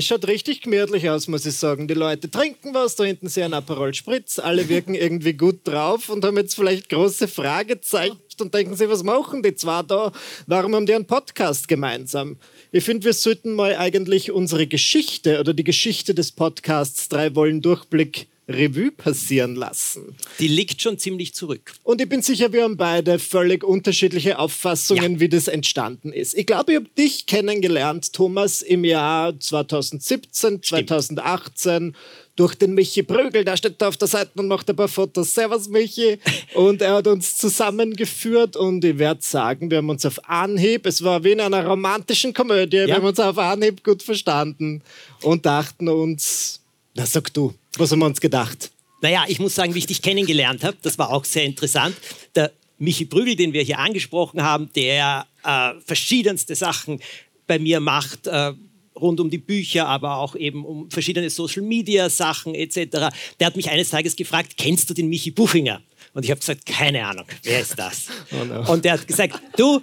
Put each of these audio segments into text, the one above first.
Es schaut richtig gemütlich aus, muss ich sagen. Die Leute trinken was, da hinten sehen Aperol Spritz, alle wirken irgendwie gut drauf und haben jetzt vielleicht große Fragezeichen und denken sich, was machen die zwei da? Warum haben die einen Podcast gemeinsam? Ich finde, wir sollten mal eigentlich unsere Geschichte oder die Geschichte des Podcasts Drei Wollen Durchblick Revue passieren lassen. Die liegt schon ziemlich zurück. Und ich bin sicher, wir haben beide völlig unterschiedliche Auffassungen, ja. wie das entstanden ist. Ich glaube, ich habe dich kennengelernt, Thomas, im Jahr 2017, Stimmt. 2018 durch den Michi Prügel. Der steht da auf der Seite und macht ein paar Fotos. Servus, Michi. Und er hat uns zusammengeführt und ich werde sagen, wir haben uns auf Anhieb, es war wie in einer romantischen Komödie, ja. wir haben uns auf Anhieb gut verstanden und dachten uns, na sag du, was haben wir uns gedacht? Naja, ich muss sagen, wie ich dich kennengelernt habe, das war auch sehr interessant. Der Michi Brügel, den wir hier angesprochen haben, der äh, verschiedenste Sachen bei mir macht, äh, rund um die Bücher, aber auch eben um verschiedene Social-Media-Sachen etc. Der hat mich eines Tages gefragt, kennst du den Michi Buchinger? Und ich habe gesagt, keine Ahnung, wer ist das? Oh no. Und der hat gesagt, du,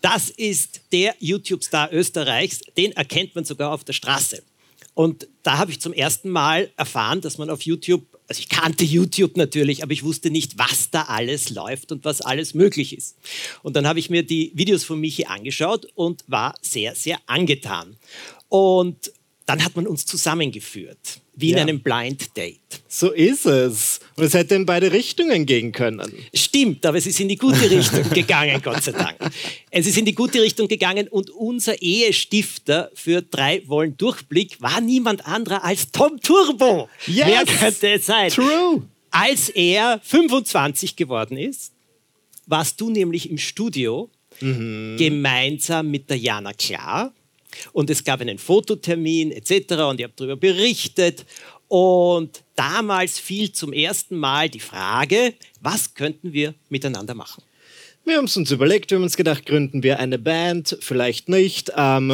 das ist der YouTube-Star Österreichs, den erkennt man sogar auf der Straße. Und da habe ich zum ersten Mal erfahren, dass man auf YouTube, also ich kannte YouTube natürlich, aber ich wusste nicht, was da alles läuft und was alles möglich ist. Und dann habe ich mir die Videos von Michi angeschaut und war sehr, sehr angetan. Und dann hat man uns zusammengeführt, wie in ja. einem Blind Date. So ist es. Und es hätte in beide Richtungen gehen können. Stimmt, aber es ist in die gute Richtung gegangen, Gott sei Dank. Es ist in die gute Richtung gegangen und unser Ehestifter für drei Wollen Durchblick war niemand anderer als Tom Turbo. Yes. Wer könnte es sein? True. Als er 25 geworden ist, warst du nämlich im Studio mhm. gemeinsam mit der Jana Klar und es gab einen Fototermin etc. und ich habe darüber berichtet. Und damals fiel zum ersten Mal die Frage, was könnten wir miteinander machen? Wir haben es uns überlegt, wir haben uns gedacht, gründen wir eine Band, vielleicht nicht. Ähm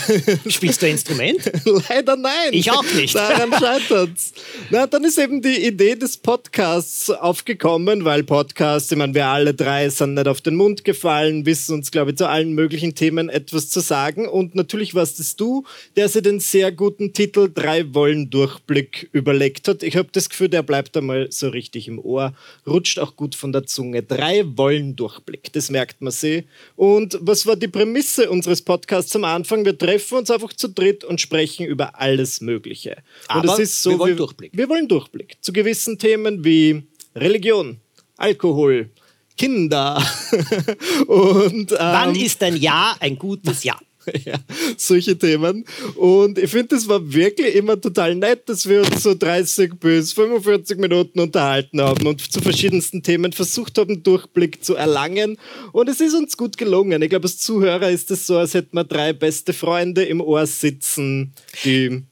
Spielst du ein Instrument? Leider nein. Ich auch nicht. Daran scheitert es. Na, dann ist eben die Idee des Podcasts aufgekommen, weil Podcasts, ich meine, wir alle drei sind nicht auf den Mund gefallen, wissen uns, glaube ich, zu allen möglichen Themen etwas zu sagen. Und natürlich warst es du, der sich den sehr guten Titel Drei Wollen Durchblick überlegt hat. Ich habe das Gefühl, der bleibt einmal so richtig im Ohr, rutscht auch gut von der Zunge. Drei Wollen Durchblick. Überblick, das merkt man sich. Und was war die Prämisse unseres Podcasts am Anfang? Wir treffen uns einfach zu dritt und sprechen über alles Mögliche. Aber und so, wir wollen wir, Durchblick. Wir wollen Durchblick zu gewissen Themen wie Religion, Alkohol, Kinder. und, ähm, Wann ist ein Ja ein gutes Ja? ja, solche Themen. Und ich finde, das war wirklich immer total nett, dass wir uns so 30 bis 45 Minuten unterhalten haben und zu verschiedensten Themen versucht haben, Durchblick zu erlangen. Und es ist uns gut gelungen. Ich glaube, als Zuhörer ist es so, als hätten wir drei beste Freunde im Ohr sitzen, die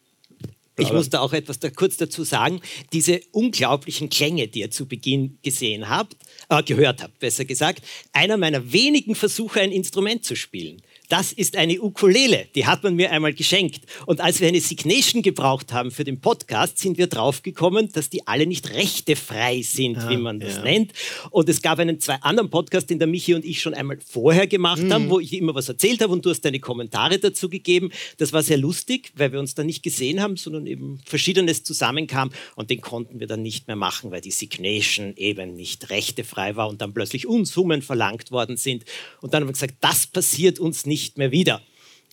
ich muss da auch etwas da kurz dazu sagen. Diese unglaublichen Klänge, die ihr zu Beginn gesehen habt, äh, gehört habt, besser gesagt, einer meiner wenigen Versuche, ein Instrument zu spielen das ist eine Ukulele, die hat man mir einmal geschenkt. Und als wir eine Signation gebraucht haben für den Podcast, sind wir draufgekommen, dass die alle nicht rechtefrei sind, ah, wie man das ja. nennt. Und es gab einen zwei anderen Podcast, den der Michi und ich schon einmal vorher gemacht mhm. haben, wo ich immer was erzählt habe und du hast deine Kommentare dazu gegeben. Das war sehr lustig, weil wir uns da nicht gesehen haben, sondern eben Verschiedenes zusammenkam und den konnten wir dann nicht mehr machen, weil die Signation eben nicht rechtefrei war und dann plötzlich Unsummen verlangt worden sind. Und dann haben wir gesagt, das passiert uns nicht nicht mehr wieder.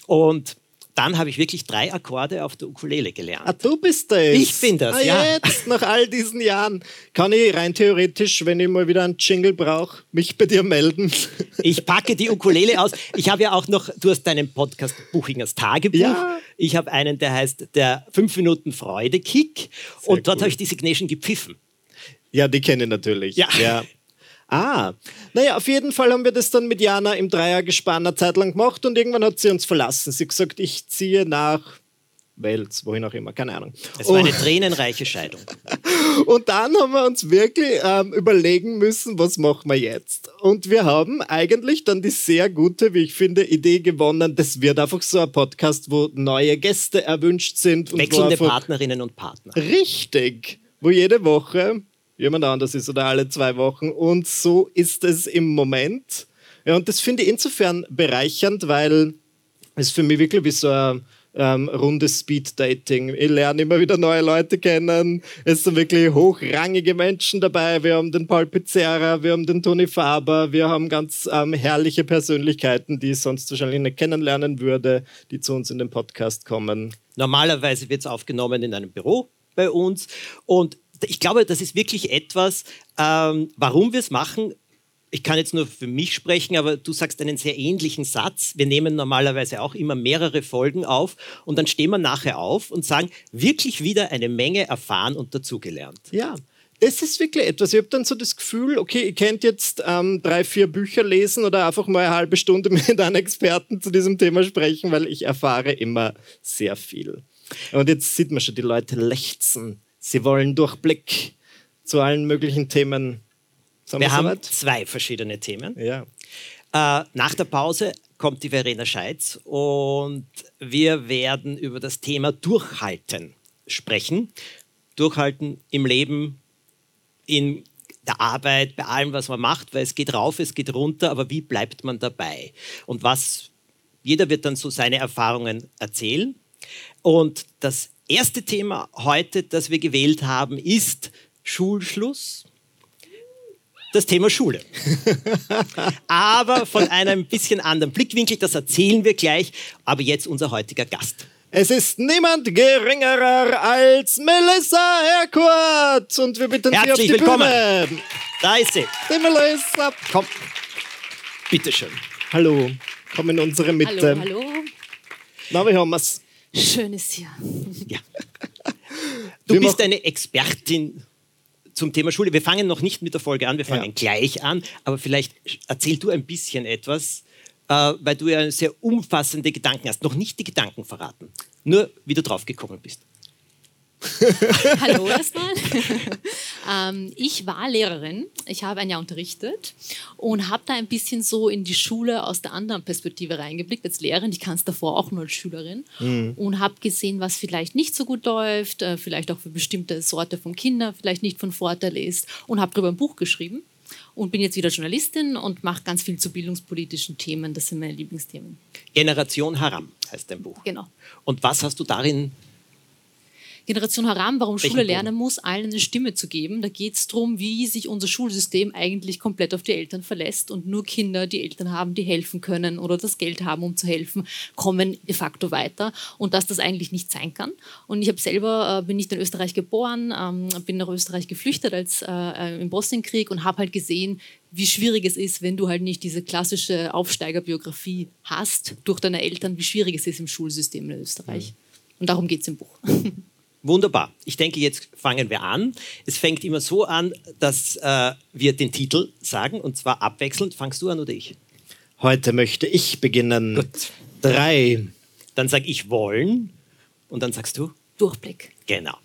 Und dann habe ich wirklich drei Akkorde auf der Ukulele gelernt. Ah, du bist das? Ich bin das, ah, ja. Jetzt, nach all diesen Jahren, kann ich rein theoretisch, wenn ich mal wieder einen Jingle brauche, mich bei dir melden? Ich packe die Ukulele aus. Ich habe ja auch noch, du hast deinen Podcast Buchingers Tagebuch. Ja. Ich habe einen, der heißt der 5 Minuten Freude-Kick. Und dort cool. habe ich die Signation gepfiffen. Ja, die kenne ich natürlich. Ja. ja. Ah, naja, auf jeden Fall haben wir das dann mit Jana im Dreiergespann eine Zeit lang gemacht und irgendwann hat sie uns verlassen. Sie hat gesagt, ich ziehe nach Wels, wohin auch immer, keine Ahnung. Es war eine tränenreiche Scheidung. Und dann haben wir uns wirklich ähm, überlegen müssen, was machen wir jetzt? Und wir haben eigentlich dann die sehr gute, wie ich finde, Idee gewonnen. Das wird einfach so ein Podcast, wo neue Gäste erwünscht sind. Wechselnde Partnerinnen und Partner. Richtig. Wo jede Woche jemand anders ist oder alle zwei Wochen. Und so ist es im Moment. Ja, und das finde ich insofern bereichernd, weil es für mich wirklich wie so ein ähm, rundes Speed-Dating. Ich lerne immer wieder neue Leute kennen. Es sind wirklich hochrangige Menschen dabei. Wir haben den Paul Pizzerra, wir haben den Toni Faber, wir haben ganz ähm, herrliche Persönlichkeiten, die ich sonst wahrscheinlich nicht kennenlernen würde, die zu uns in den Podcast kommen. Normalerweise wird es aufgenommen in einem Büro bei uns und ich glaube, das ist wirklich etwas, ähm, warum wir es machen, ich kann jetzt nur für mich sprechen, aber du sagst einen sehr ähnlichen Satz. Wir nehmen normalerweise auch immer mehrere Folgen auf und dann stehen wir nachher auf und sagen, wirklich wieder eine Menge erfahren und dazugelernt. Ja. Das ist wirklich etwas. Ich habe dann so das Gefühl, okay, ihr könnt jetzt ähm, drei, vier Bücher lesen oder einfach mal eine halbe Stunde mit einem Experten zu diesem Thema sprechen, weil ich erfahre immer sehr viel. Und jetzt sieht man schon, die Leute lechzen. Sie wollen Durchblick zu allen möglichen Themen sind wir, haben zwei verschiedene Themen. Ja. Äh, nach der Pause kommt die Verena Scheitz und wir werden über das Thema Durchhalten sprechen. Durchhalten im Leben, in der Arbeit, bei allem, was man macht, weil es geht rauf, es geht runter, aber wie bleibt man dabei? Und was, jeder wird dann so seine Erfahrungen erzählen. Und das erste Thema heute, das wir gewählt haben, ist Schulschluss das Thema Schule. Aber von einem bisschen anderen Blickwinkel, das erzählen wir gleich. Aber jetzt unser heutiger Gast. Es ist niemand geringerer als Melissa Herkurt und wir bitten Herzlich Sie auf die willkommen. Bühne. Da ist sie. Die Melissa. Komm. Bitteschön. Hallo. Komm in unsere Mitte. Hallo, hallo. Na, wie haben wir's? Schön ist hier. Ja. Du Wir bist eine Expertin zum Thema Schule. Wir fangen noch nicht mit der Folge an, wir fangen Ja. gleich an. Aber vielleicht erzähl du ein bisschen etwas, äh, weil du ja sehr umfassende Gedanken hast. Noch nicht die Gedanken verraten, nur wie du drauf gekommen bist. Hallo erstmal. ähm, ich war Lehrerin. Ich habe ein Jahr unterrichtet und habe da ein bisschen so in die Schule aus der anderen Perspektive reingeblickt als Lehrerin. Ich kann es davor auch nur als Schülerin und habe gesehen, was vielleicht nicht so gut läuft, äh, vielleicht auch für bestimmte Sorte von Kindern vielleicht nicht von Vorteil ist und habe darüber ein Buch geschrieben und bin jetzt wieder Journalistin und mache ganz viel zu bildungspolitischen Themen. Das sind meine Lieblingsthemen. Generation Haram heißt dein Buch. Genau. Und was hast du darin? Generation Haram, warum Welchen Schule Punkt? lernen muss, allen eine Stimme zu geben. Da geht es darum, wie sich unser Schulsystem eigentlich komplett auf die Eltern verlässt und nur Kinder, die Eltern haben, die helfen können oder das Geld haben, um zu helfen, kommen de facto weiter und dass das eigentlich nicht sein kann. Und ich habe selber, äh, bin nicht in Österreich geboren, ähm, bin nach Österreich geflüchtet als, äh, äh, im Bosnienkrieg und habe halt gesehen, wie schwierig es ist, wenn du halt nicht diese klassische Aufsteigerbiografie hast durch deine Eltern, wie schwierig es ist im Schulsystem in Österreich. Und darum geht es im Buch. Wunderbar. Ich denke, jetzt fangen wir an. Es fängt immer so an, dass äh, wir den Titel sagen und zwar abwechselnd. Fangst du an oder ich? Heute möchte ich beginnen. Gut. Drei. Dann sage ich wollen und dann sagst du Durchblick. genau.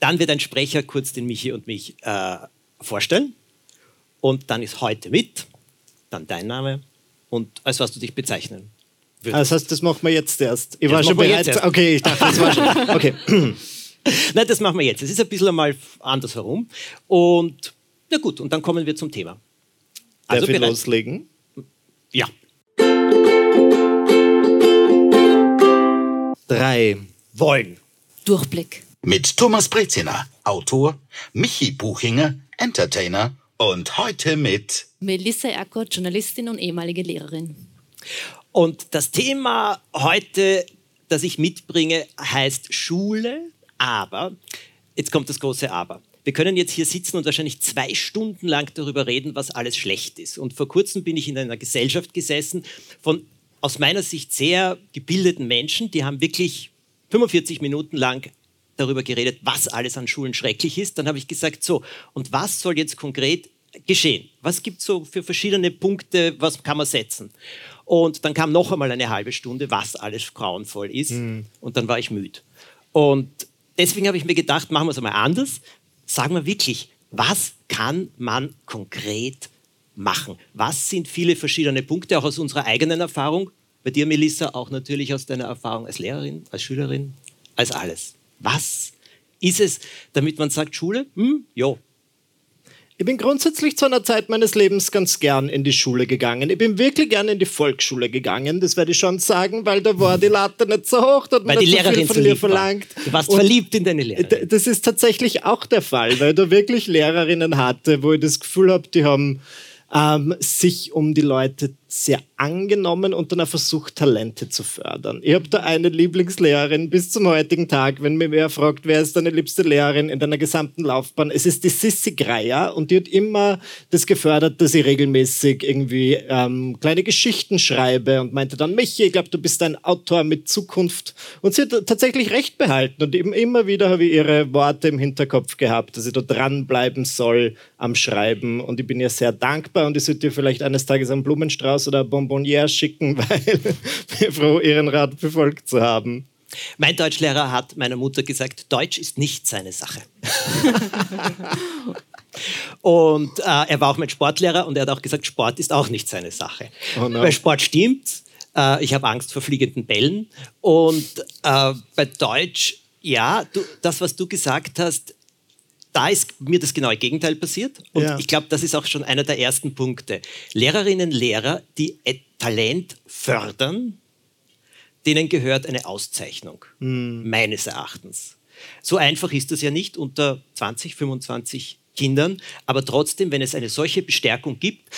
Dann wird ein Sprecher kurz den Michi und mich äh, vorstellen und dann ist heute mit, dann dein Name und als was du dich bezeichnen würdest. Das heißt, das machen wir jetzt erst. Ich Ja, war das schon bereit. Okay, ich dachte, das war schon. Okay. Nein, das machen wir jetzt. Es ist ein bisschen einmal andersherum und na gut, und dann kommen wir zum Thema. Darf ich bereit? loslegen? Ja. Drei. Wollen. Durchblick. Mit Thomas Breziner, Autor, Michi Buchinger, Entertainer und heute mit Melissa Erkurt, Journalistin und ehemalige Lehrerin. Und das Thema heute, das ich mitbringe, heißt Schule, aber, jetzt kommt das große Aber. Wir können jetzt hier sitzen und wahrscheinlich zwei Stunden lang darüber reden, was alles schlecht ist. Und vor kurzem bin ich in einer Gesellschaft gesessen von aus meiner Sicht sehr gebildeten Menschen, die haben wirklich 45 Minuten lang darüber geredet, was alles an Schulen schrecklich ist. Dann habe ich gesagt, so, und was soll jetzt konkret geschehen? Was gibt es so für verschiedene Punkte, was kann man setzen? Und dann kam noch einmal eine halbe Stunde, was alles grauenvoll ist. Und dann war ich müde. Und deswegen habe ich mir gedacht, machen wir es einmal anders. Sagen wir wirklich, was kann man konkret machen? Was sind viele verschiedene Punkte, auch aus unserer eigenen Erfahrung? Bei dir, Melissa, auch natürlich aus deiner Erfahrung als Lehrerin, als Schülerin, als alles. Was ist es, damit man sagt, Schule? Hm, jo, Ich bin grundsätzlich zu einer Zeit meines Lebens ganz gern in die Schule gegangen. Ich bin wirklich gern in die Volksschule gegangen, das werde ich schon sagen, weil da war die Latte nicht so hoch, da hat Weil man die nicht so viel von mir lieb war. verlangt. Du warst Und verliebt in deine Lehrerin. Das ist tatsächlich auch der Fall, weil du wirklich Lehrerinnen hatte, wo ich das Gefühl habe, die haben ähm, sich um die Leute sehr angenommen und dann auch versucht, Talente zu fördern. Ich habe da eine Lieblingslehrerin bis zum heutigen Tag, wenn mir wer fragt, wer ist deine liebste Lehrerin in deiner gesamten Laufbahn, es ist die Sissi Greier und die hat immer das gefördert, dass ich regelmäßig irgendwie ähm, kleine Geschichten schreibe und meinte dann, Michi, ich glaube, du bist ein Autor mit Zukunft. Und sie hat tatsächlich recht behalten und eben immer wieder habe ich ihre Worte im Hinterkopf gehabt, dass ich da dranbleiben soll am Schreiben und ich bin ihr sehr dankbar und ich sollte ihr vielleicht eines Tages einen Blumenstrauß oder ein Bonbonniere schicken, weil bin froh, ihren Rat befolgt zu haben. Mein Deutschlehrer hat meiner Mutter gesagt, Deutsch ist nicht seine Sache. und äh, er war auch mein Sportlehrer und er hat auch gesagt, Sport ist auch nicht seine Sache. Oh no. Bei Sport stimmt. Äh, ich habe Angst vor fliegenden Bällen. Und äh, bei Deutsch, ja, du, das, was du gesagt hast, da ist mir das genaue Gegenteil passiert. Und Ja. ich glaube, das ist auch schon einer der ersten Punkte. Lehrerinnen, Lehrer, die Talent fördern, denen gehört eine Auszeichnung, meines Erachtens. So einfach ist das ja nicht unter 20, 25 Kindern, aber trotzdem, wenn es eine solche Bestärkung gibt,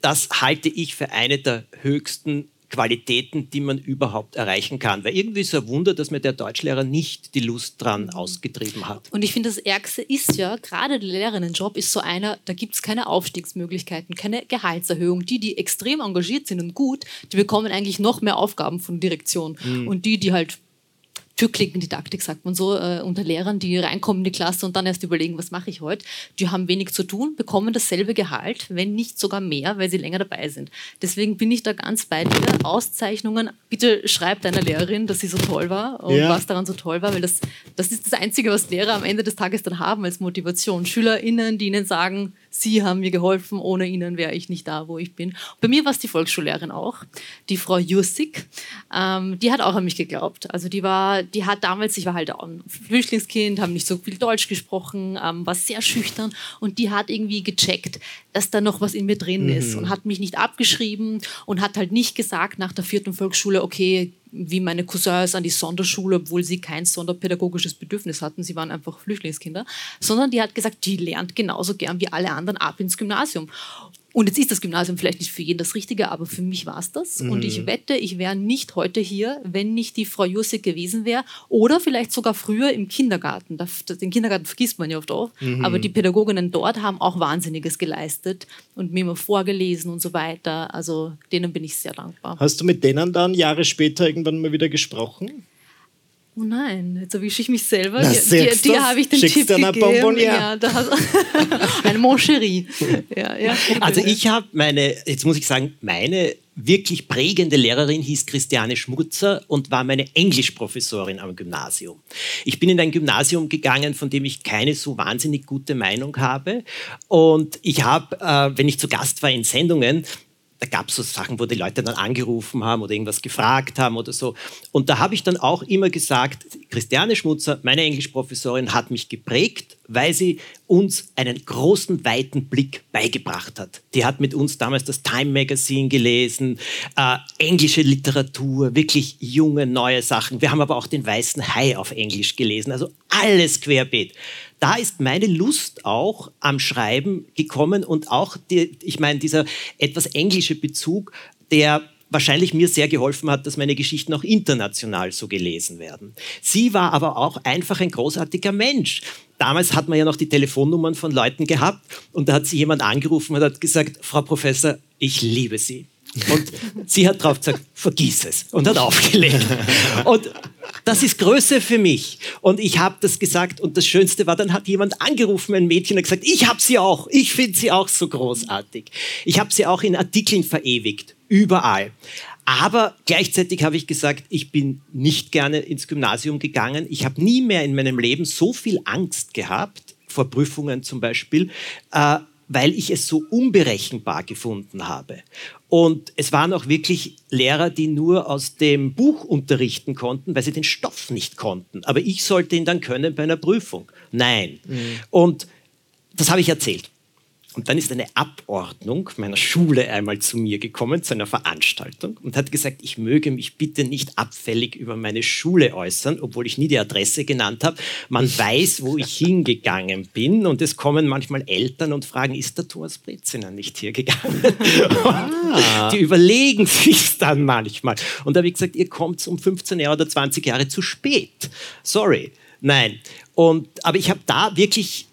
das halte ich für eine der höchsten Qualitäten, die man überhaupt erreichen kann. Weil irgendwie ist es ein Wunder, dass mir der Deutschlehrer nicht die Lust dran ausgetrieben hat. Und ich finde, das Ärgste ist ja, gerade der Lehrerinnenjob ist so einer, da gibt es keine Aufstiegsmöglichkeiten, keine Gehaltserhöhung. Die, die extrem engagiert sind und gut, die bekommen eigentlich noch mehr Aufgaben von Direktion. Und die, die halt Türklinkendidaktik, sagt man so, äh, unter Lehrern, die reinkommen in die Klasse und dann erst überlegen, was mache ich heute, die haben wenig zu tun, bekommen dasselbe Gehalt, wenn nicht sogar mehr, weil sie länger dabei sind. Deswegen bin ich da ganz bei dir. Auszeichnungen, bitte schreib deiner Lehrerin, dass sie so toll war und Ja. was daran so toll war, weil das, das ist das Einzige, was Lehrer am Ende des Tages dann haben als Motivation. SchülerInnen, die ihnen sagen, sie haben mir geholfen, ohne ihnen wäre ich nicht da, wo ich bin. Bei mir war es die Volksschullehrerin auch, die Frau Jussig, ähm, die hat auch an mich geglaubt. Also die war, die hat damals, ich war halt auch ein Flüchtlingskind, habe nicht so viel Deutsch gesprochen, ähm, war sehr schüchtern und die hat irgendwie gecheckt, dass da noch was in mir drin ist und hat mich nicht abgeschrieben und hat halt nicht gesagt nach der vierten Volksschule, okay, wie meine Cousins an die Sonderschule, obwohl sie kein sonderpädagogisches Bedürfnis hatten, sie waren einfach Flüchtlingskinder, sondern die hat gesagt, die lernt genauso gern wie alle anderen ab ins Gymnasium. Und jetzt ist das Gymnasium vielleicht nicht für jeden das Richtige, aber für mich war es das. Und ich wette, ich wäre nicht heute hier, wenn nicht die Frau Jussig gewesen wäre. Oder vielleicht sogar früher im Kindergarten. Den Kindergarten vergisst man ja oft auch. Aber die Pädagoginnen dort haben auch Wahnsinniges geleistet und mir immer vorgelesen und so weiter. Also denen bin ich sehr dankbar. Hast du mit denen dann Jahre später irgendwann mal wieder gesprochen? Oh nein, jetzt erwische ich mich selber. Na, die die du's? habe ich den Schickst Tipp dir eine gegeben. Bonbonniere. Ja, da hast, ein Mon Chéri. Ja, ja. Also ich habe meine, jetzt muss ich sagen, meine wirklich prägende Lehrerin hieß Christiane Schmutzer und war meine Englischprofessorin am Gymnasium. Ich bin in ein Gymnasium gegangen, von dem ich keine so wahnsinnig gute Meinung habe. Und ich habe, äh, wenn ich zu Gast war in Sendungen, da gab es so Sachen, wo die Leute dann angerufen haben oder irgendwas gefragt haben oder so. Und da habe ich dann auch immer gesagt, Christiane Schmutzer, meine Englischprofessorin, hat mich geprägt, weil sie uns einen großen, weiten Blick beigebracht hat. Die hat mit uns damals das Time Magazine gelesen, äh, englische Literatur, wirklich junge, neue Sachen. Wir haben aber auch den Weißen Hai auf Englisch gelesen, also alles querbeet da ist meine Lust auch am Schreiben gekommen und auch, die, ich meine, dieser etwas englische Bezug, der wahrscheinlich mir sehr geholfen hat, dass meine Geschichten auch international so gelesen werden. Sie war aber auch einfach ein großartiger Mensch. Damals hat man ja noch die Telefonnummern von Leuten gehabt und da hat sie jemand angerufen und hat gesagt, Frau Professor, ich liebe Sie. Und sie hat drauf gesagt, vergiss es und hat aufgelegt. Und das ist Größe für mich. Und ich habe das gesagt und das Schönste war, dann hat jemand angerufen, ein Mädchen, und gesagt, ich habe sie auch, ich finde sie auch so großartig. Ich habe sie auch in Artikeln verewigt, überall. Aber gleichzeitig habe ich gesagt, ich bin nicht gerne ins Gymnasium gegangen. Ich habe nie mehr in meinem Leben so viel Angst gehabt, vor Prüfungen zum Beispiel, äh, weil ich es so unberechenbar gefunden habe. Und es waren auch wirklich Lehrer, die nur aus dem Buch unterrichten konnten, weil sie den Stoff nicht konnten. Aber ich sollte ihn dann können bei einer Prüfung. Nein. Und das habe ich erzählt. Und dann ist eine Abordnung meiner Schule einmal zu mir gekommen, zu einer Veranstaltung und hat gesagt, ich möge mich bitte nicht abfällig über meine Schule äußern, obwohl ich nie die Adresse genannt habe. Man weiß, wo ich hingegangen bin und es kommen manchmal Eltern und fragen, ist der Thomas Breziner nicht hier gegangen? Ah. Die überlegen sich dann manchmal. Und da habe ich gesagt, ihr kommt um 15 Jahre oder 20 Jahre zu spät. Sorry. Nein. Und, aber ich habe da wirklich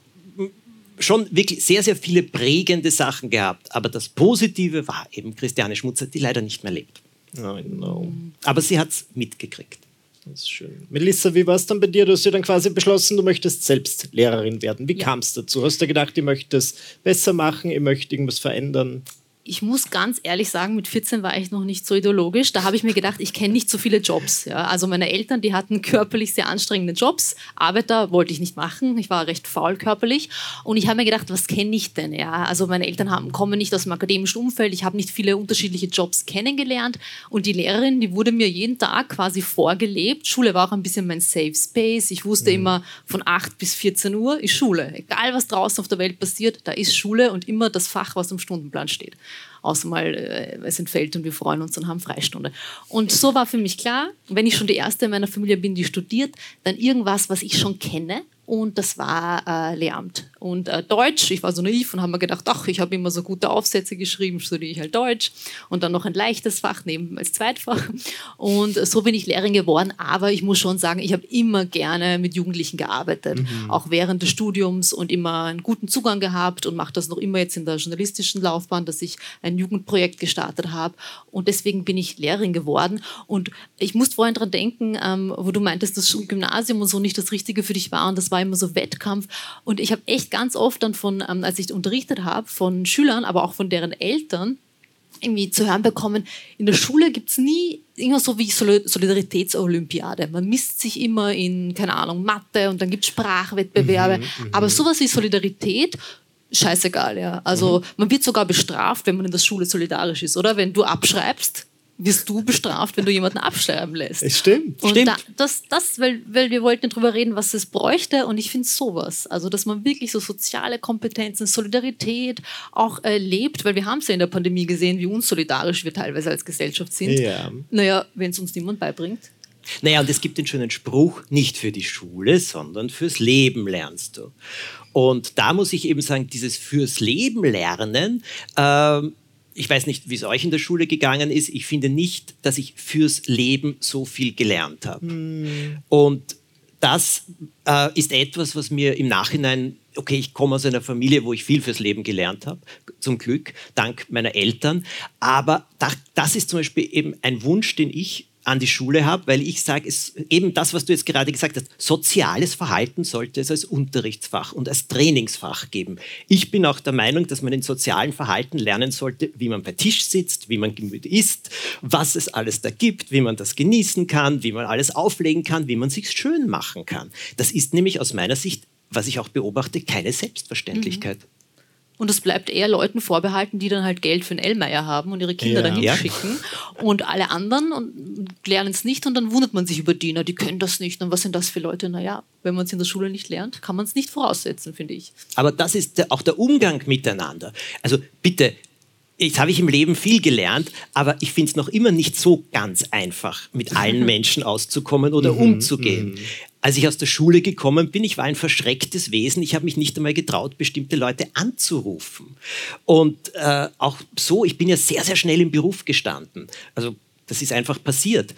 schon wirklich sehr, sehr viele prägende Sachen gehabt. Aber das Positive war eben Christiane Schmutzer, die leider nicht mehr lebt. I know. Aber sie hat es mitgekriegt. Das ist schön. Melissa, wie war es dann bei dir? Du hast ja dann quasi beschlossen, du möchtest selbst Lehrerin werden. Wie ja. kam es dazu? Hast du gedacht, ich möchte es besser machen, ich möchte irgendwas verändern? Ich muss ganz ehrlich sagen, mit 14 war ich noch nicht so ideologisch. Da habe ich mir gedacht, ich kenne nicht so viele Jobs. Ja. Also meine Eltern, die hatten körperlich sehr anstrengende Jobs. Arbeiter wollte ich nicht machen. Ich war recht faul körperlich. Und ich habe mir gedacht, was kenne ich denn? Ja. Also meine Eltern haben, kommen nicht aus dem akademischen Umfeld. Ich habe nicht viele unterschiedliche Jobs kennengelernt. Und die Lehrerin, die wurde mir jeden Tag quasi vorgelebt. Schule war auch ein bisschen mein Safe Space. Ich wusste mhm. immer, von 8 bis 14 Uhr ist Schule. Egal, was draußen auf der Welt passiert, da ist Schule und immer das Fach, was im Stundenplan steht außer mal äh, es entfällt und wir freuen uns und haben Freistunde. Und so war für mich klar, wenn ich schon die erste in meiner Familie bin, die studiert, dann irgendwas, was ich schon kenne und das war äh, Lehramt. Und äh, Deutsch, ich war so naiv und habe mir gedacht, ach, ich habe immer so gute Aufsätze geschrieben, studiere ich halt Deutsch. Und dann noch ein leichtes Fach neben als Zweitfach. Und so bin ich Lehrerin geworden, aber ich muss schon sagen, ich habe immer gerne mit Jugendlichen gearbeitet, mhm. auch während des Studiums und immer einen guten Zugang gehabt und mache das noch immer jetzt in der journalistischen Laufbahn, dass ich ein Jugendprojekt gestartet habe und deswegen bin ich Lehrerin geworden. Und ich musste vorhin dran denken, ähm, wo du meintest, dass Gymnasium und so nicht das Richtige für dich war. Und das war immer so Wettkampf. Und ich habe echt ganz oft dann von, ähm, als ich unterrichtet habe, von Schülern, aber auch von deren Eltern, irgendwie zu hören bekommen, in der Schule gibt es nie immer so wie Solidaritätsolympiade. Man misst sich immer in, keine Ahnung, Mathe und dann gibt es Sprachwettbewerbe. Mhm, mhm, aber sowas wie Solidarität, scheißegal, ja. Also mhm. man wird sogar bestraft, wenn man in der Schule solidarisch ist, oder? Wenn du abschreibst, wirst du bestraft, wenn du jemanden abschreiben lässt. Es stimmt. Und stimmt. Da, das, das weil, weil wir wollten darüber reden, was es bräuchte. Und ich finde sowas, also dass man wirklich so soziale Kompetenzen, Solidarität auch äh, lebt, weil wir haben es ja in der Pandemie gesehen, wie unsolidarisch wir teilweise als Gesellschaft sind. Ja. Naja, wenn es uns niemand beibringt. Naja, und es gibt den schönen Spruch, nicht für die Schule, sondern fürs Leben lernst du. Und da muss ich eben sagen, dieses fürs Leben lernen, äh, ich weiß nicht, wie es euch in der Schule gegangen ist. Ich finde nicht, dass ich fürs Leben so viel gelernt habe. Hm. Und das äh, ist etwas, was mir im Nachhinein, okay, ich komme aus einer Familie, wo ich viel fürs Leben gelernt habe, zum Glück, dank meiner Eltern. Aber das, das ist zum Beispiel eben ein Wunsch, den ich an die Schule habe, weil ich sage, eben das, was du jetzt gerade gesagt hast, soziales Verhalten sollte es als Unterrichtsfach und als Trainingsfach geben. Ich bin auch der Meinung, dass man in sozialen Verhalten lernen sollte, wie man bei Tisch sitzt, wie man gemütlich isst, was es alles da gibt, wie man das genießen kann, wie man alles auflegen kann, wie man sich schön machen kann. Das ist nämlich aus meiner Sicht, was ich auch beobachte, keine Selbstverständlichkeit. Mhm. Und es bleibt eher Leuten vorbehalten, die dann halt Geld für einen Ellmeier haben und ihre Kinder ja. dahin ja. schicken. Und alle anderen lernen es nicht und dann wundert man sich über die, na, die können das nicht. Und was sind das für Leute? Naja, wenn man es in der Schule nicht lernt, kann man es nicht voraussetzen, finde ich. Aber das ist auch der Umgang miteinander. Also bitte, Jetzt habe ich im Leben viel gelernt, aber ich finde es noch immer nicht so ganz einfach, mit allen Menschen auszukommen oder mhm, umzugehen. Mhm als ich aus der Schule gekommen bin, ich war ein verschrecktes Wesen. Ich habe mich nicht einmal getraut, bestimmte Leute anzurufen. Und äh, auch so, ich bin ja sehr, sehr schnell im Beruf gestanden. Also das ist einfach passiert.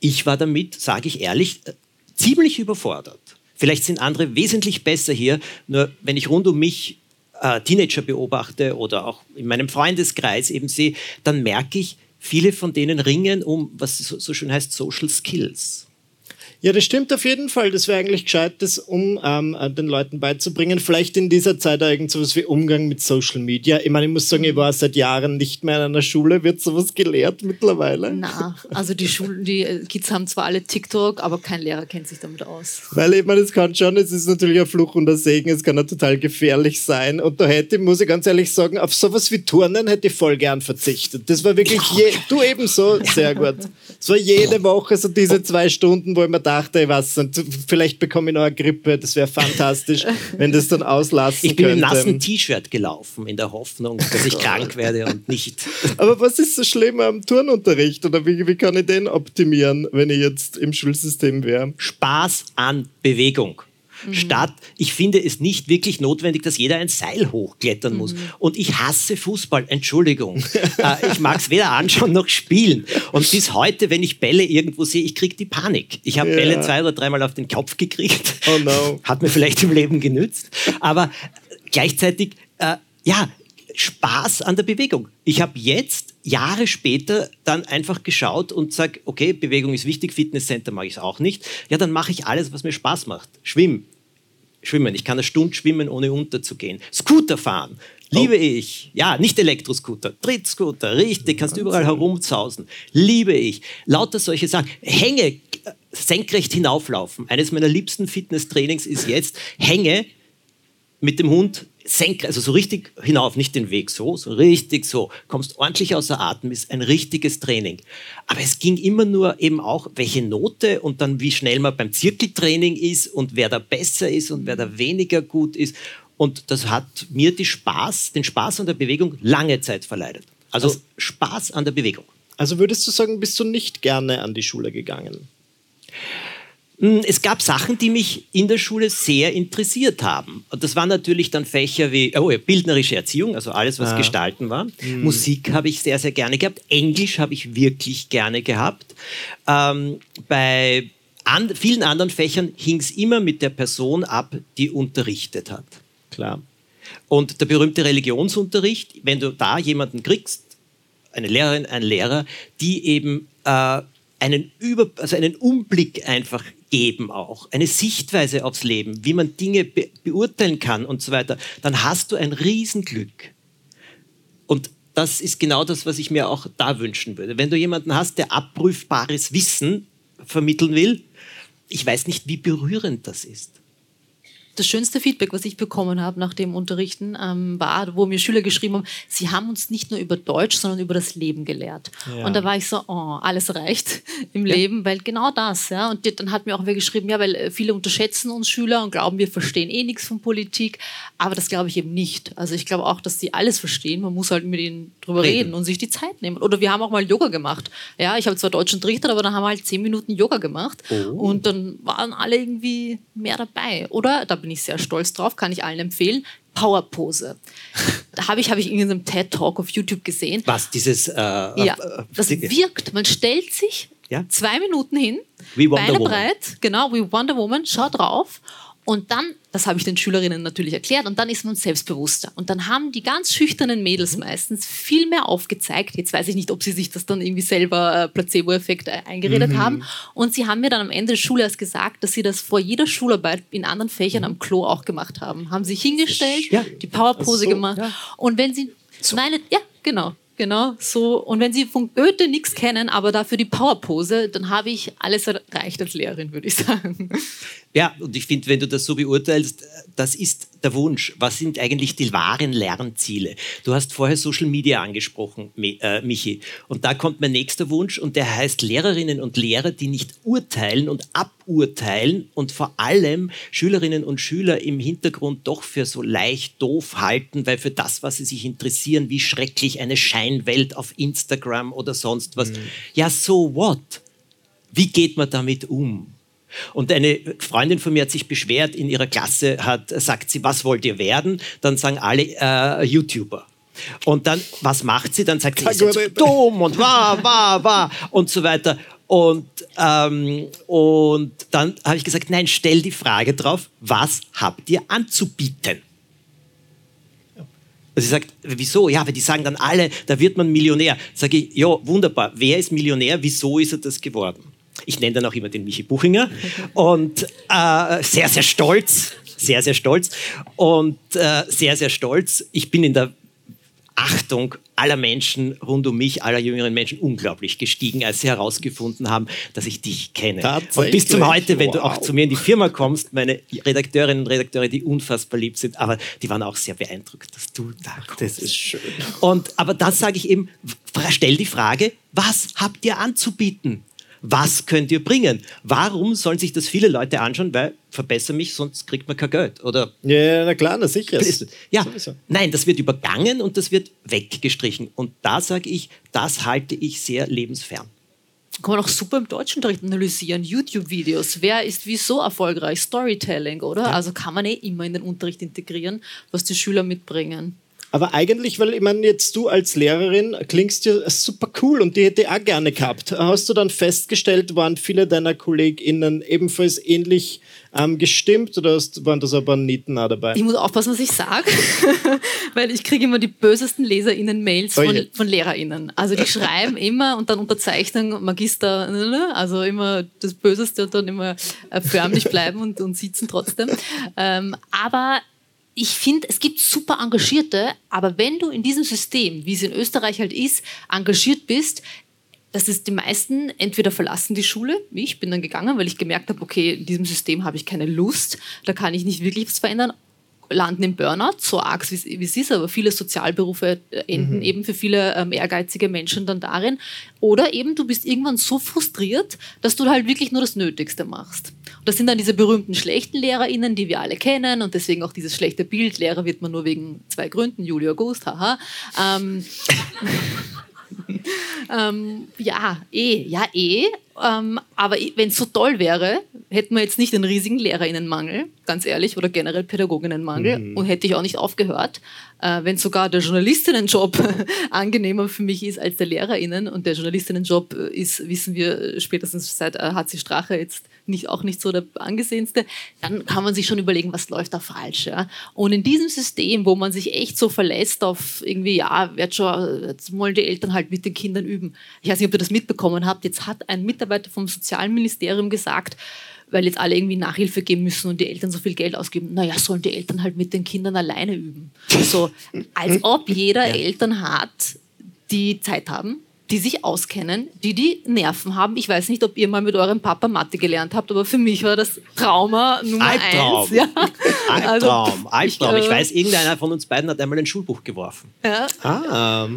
Ich war damit, sage ich ehrlich, äh, ziemlich überfordert. Vielleicht sind andere wesentlich besser hier, nur wenn ich rund um mich äh, Teenager beobachte oder auch in meinem Freundeskreis eben sehe, dann merke ich, viele von denen ringen um, was so, so schön heißt, Social Skills. Ja, das stimmt auf jeden Fall. Das wäre eigentlich gescheit, das um ähm, äh, den Leuten beizubringen. Vielleicht in dieser Zeit irgend sowas wie Umgang mit Social Media. Ich meine, ich muss sagen, ich war seit Jahren nicht mehr in einer Schule. Wird sowas gelehrt mittlerweile? Na, also die Schulen, die äh, Kids haben zwar alle TikTok, aber kein Lehrer kennt sich damit aus. Weil ich meine, es kann schon, es ist natürlich ein Fluch und ein Segen, es kann ja total gefährlich sein. Und da hätte, muss ich ganz ehrlich sagen, auf sowas wie Turnen hätte ich voll gern verzichtet. Das war wirklich, je, du ebenso, sehr gut. Es war jede Woche so diese zwei Stunden, wo ich mir Ey, was, und vielleicht bekomme ich noch eine Grippe, das wäre fantastisch, wenn das dann auslassen Ich bin könnte. im nassen T-Shirt gelaufen, in der Hoffnung, dass ich krank werde und nicht. Aber was ist so schlimm am Turnunterricht oder wie, wie kann ich den optimieren, wenn ich jetzt im Schulsystem wäre? Spaß an Bewegung. Statt, ich finde es nicht wirklich notwendig, dass jeder ein Seil hochklettern muss. Und ich hasse Fußball, Entschuldigung. äh, ich mag es weder anschauen noch spielen. Und bis heute, wenn ich Bälle irgendwo sehe, ich kriege die Panik. Ich habe Ja. Bälle zwei oder dreimal auf den Kopf gekriegt. Oh no. Hat mir vielleicht im Leben genützt. Aber gleichzeitig, äh, ja, Spaß an der Bewegung. Ich habe jetzt, Jahre später, dann einfach geschaut und sage, okay, Bewegung ist wichtig, Fitnesscenter mache ich es auch nicht. Ja, dann mache ich alles, was mir Spaß macht. Schwimmen. Schwimmen. Ich kann eine Stunde schwimmen, ohne unterzugehen. Scooter fahren. Liebe ich. Ja, nicht Elektroscooter, Trittscooter, richtig, kannst überall herumzausen. Liebe ich. Lauter solche Sachen. Hänge, äh, senkrecht hinauflaufen. Eines meiner liebsten Fitnesstrainings ist jetzt Hänge mit dem Hund senkrecht, also so richtig hinauf, nicht den Weg so, so richtig so. Kommst ordentlich außer Atem, ist ein richtiges Training. Aber es ging immer nur eben auch, welche Note und dann wie schnell man beim Zirkeltraining ist und wer da besser ist und wer da weniger gut ist. Und das hat mir die Spaß, den Spaß an der Bewegung lange Zeit verleidet. Also Spaß an der Bewegung. Also würdest du sagen, bist du nicht gerne an die Schule gegangen? Mm, Es gab Sachen, die mich in der Schule sehr interessiert haben. Und das waren natürlich dann Fächer wie oh, bildnerische Erziehung, also alles, was Ah. Gestalten war. Musik habe ich sehr, sehr gerne gehabt. Englisch habe ich wirklich gerne gehabt. Ähm, bei an, vielen anderen Fächern hing es immer mit der Person ab, die unterrichtet hat. Klar. Und der berühmte Religionsunterricht, wenn du da jemanden kriegst, eine Lehrerin, ein Lehrer, die eben äh, einen, Über, also einen Umblick einfach geben auch, eine Sichtweise aufs Leben, wie man Dinge be beurteilen kann und so weiter, dann hast du ein Riesenglück. Und das ist genau das, was ich mir auch da wünschen würde. Wenn du jemanden hast, der abprüfbares Wissen vermitteln will, ich weiß nicht, wie berührend das ist. Das schönste Feedback, was ich bekommen habe nach dem Unterrichten, ähm, war, wo mir Schüler geschrieben haben, sie haben uns nicht nur über Deutsch, sondern über das Leben gelehrt. Ja. Und da war ich so, oh, alles reicht im Leben, weil genau das, ja. Und dann hat mir auch wer geschrieben, ja, weil äh, viele unterschätzen uns Schüler und glauben, wir verstehen eh nichts von Politik. Aber das glaube ich eben nicht. Also ich glaube auch, dass die alles verstehen. Man muss halt mit ihnen drüber Reden. reden, und sich die Zeit nehmen. Oder wir haben auch mal Yoga gemacht. Ja, ich habe zwar Deutsch unterrichtet, aber dann haben wir halt zehn Minuten Yoga gemacht. Und dann waren alle irgendwie mehr dabei. Oder, da bin ich sehr stolz drauf, kann ich allen empfehlen, Powerpose. Habe ich, hab ich in einem TED-Talk auf YouTube gesehen. Was, dieses... Äh, Ja, äh, das wirkt. Man stellt sich Ja. zwei Minuten hin, Beine Woman. breit, genau, wie Wonder Woman, schau drauf. Und dann, das habe ich den Schülerinnen natürlich erklärt, und dann ist man selbstbewusster. Und dann haben die ganz schüchternen Mädels Mhm. meistens viel mehr aufgezeigt. Jetzt weiß ich nicht, ob sie sich das dann irgendwie selber äh, Placebo-Effekt äh, eingeredet Mhm. haben. Und sie haben mir dann am Ende der Schule erst gesagt, dass sie das vor jeder Schularbeit in anderen Fächern am Klo auch gemacht haben. Haben sich hingestellt, Ja. die Powerpose so, gemacht. Und wenn sie meine, ja, genau. Genau, so. Und wenn Sie von Goethe nichts kennen, aber dafür die Powerpose, dann habe ich alles erreicht als Lehrerin, würde ich sagen. Ja, und ich finde, wenn du das so beurteilst, das ist der Wunsch. Was sind eigentlich die wahren Lernziele? Du hast vorher Social Media angesprochen, äh, Michi. Und da kommt mein nächster Wunsch und der heißt Lehrerinnen und Lehrer, die nicht urteilen und aburteilen und vor allem Schülerinnen und Schüler im Hintergrund doch für so leicht doof halten, weil für das, was sie sich interessieren, wie schrecklich eine Scheinwelt auf Instagram oder sonst was. Ja, so what? Wie geht man damit um? Und eine Freundin von mir hat sich beschwert, in ihrer Klasse hat, sagt sie, was wollt ihr werden? Dann sagen alle äh, YouTuber. Und dann, was macht sie? Dann sagt sie, ist dumm und wa, wa, wa und so weiter. Und, ähm, und dann habe ich gesagt, nein, stell die Frage drauf, was habt ihr anzubieten? Also sie sagt, wieso? Ja, weil die sagen dann alle, da wird man Millionär. Sage ich, ja, wunderbar. Wer ist Millionär? Wieso ist er das geworden? Ich nenne dann auch immer den Michi Buchinger und äh, sehr, sehr stolz, sehr, sehr stolz und äh, sehr, sehr stolz. Ich bin in der Achtung aller Menschen rund um mich, aller jüngeren Menschen unglaublich gestiegen, als sie herausgefunden haben, dass ich dich kenne. Und bis zum heute, wenn du auch Wow. zu mir in die Firma kommst, meine Redakteurinnen und Redakteure, die unfassbar lieb sind, aber die waren auch sehr beeindruckt, dass du da kommst. Das ist schön. Und, aber das sage ich eben, stell die Frage, was habt ihr anzubieten? Was könnt ihr bringen? Warum sollen sich das viele Leute anschauen? Weil, verbessere mich, sonst kriegt man kein Geld. Oder ja, na klar, na sicher. Ja, Sowieso. nein, das wird übergangen und das wird weggestrichen. Und da sage ich, das halte ich sehr lebensfern kann man auch super im Deutschunterricht analysieren. YouTube-Videos. Wer ist wieso erfolgreich? Storytelling, oder? Ja. Also kann man eh immer in den Unterricht integrieren, was die Schüler mitbringen. Aber eigentlich, weil ich meine, jetzt du als Lehrerin klingst ja super cool und die hätte ich auch gerne gehabt. Hast du dann festgestellt, waren viele deiner KollegInnen ebenfalls ähnlich ähm, gestimmt oder hast, waren das aber Nieten auch dabei? Ich muss aufpassen, was ich sage, weil ich kriege immer die bösesten LeserInnen-Mails von, von LehrerInnen. Also die schreiben immer und dann Unterzeichnung Magister, ne, ne, also immer das Böseste und dann immer äh, förmlich bleiben und, und sitzen trotzdem. Ähm, aber ich finde, es gibt super Engagierte, aber wenn du in diesem System, wie es in Österreich halt ist, engagiert bist, das ist die meisten entweder verlassen die Schule, wie ich bin dann gegangen, weil ich gemerkt habe, okay, in diesem System habe ich keine Lust, da kann ich nicht wirklich was verändern, landen im Burnout, so arg wie es ist, aber viele Sozialberufe äh, enden mhm. eben für viele ähm, ehrgeizige Menschen dann darin. Oder eben du bist irgendwann so frustriert, dass du halt wirklich nur das Nötigste machst. Das sind dann diese berühmten schlechten LehrerInnen, die wir alle kennen und deswegen auch dieses schlechte Bild. Lehrer wird man nur wegen zwei Gründen, Juli, August, haha. Ähm, ähm, ja, eh, ja, eh. Ähm, aber wenn es so toll wäre, hätten wir jetzt nicht einen riesigen Lehrerinnenmangel, ganz ehrlich, oder generell Pädagoginnenmangel mhm. und hätte ich auch nicht aufgehört. Äh, wenn sogar der Journalistinnenjob angenehmer für mich ist als der Lehrerinnen und der Journalistinnenjob ist, wissen wir spätestens seit HC Strache jetzt nicht, auch nicht so der angesehenste, dann kann man sich schon überlegen, was läuft da falsch. Ja? Und in diesem System, wo man sich echt so verlässt auf irgendwie, ja, wird schon, jetzt wollen die Eltern halt mit den Kindern üben. Ich weiß nicht, ob ihr das mitbekommen habt, jetzt hat ein Mitarbeiter vom Sozialministerium gesagt, weil jetzt alle irgendwie Nachhilfe geben müssen und die Eltern so viel Geld ausgeben. Naja, sollen die Eltern halt mit den Kindern alleine üben. So, als ob jeder ja. Eltern hat, die Zeit haben, die sich auskennen, die die Nerven haben. Ich weiß nicht, ob ihr mal mit eurem Papa Mathe gelernt habt, aber für mich war das Trauma Nummer Albtraum. eins. Ja. Albtraum, also, Albtraum. Ich, ich, weiß, irgendeiner von uns beiden hat einmal ein Schulbuch geworfen. Ja. Ah.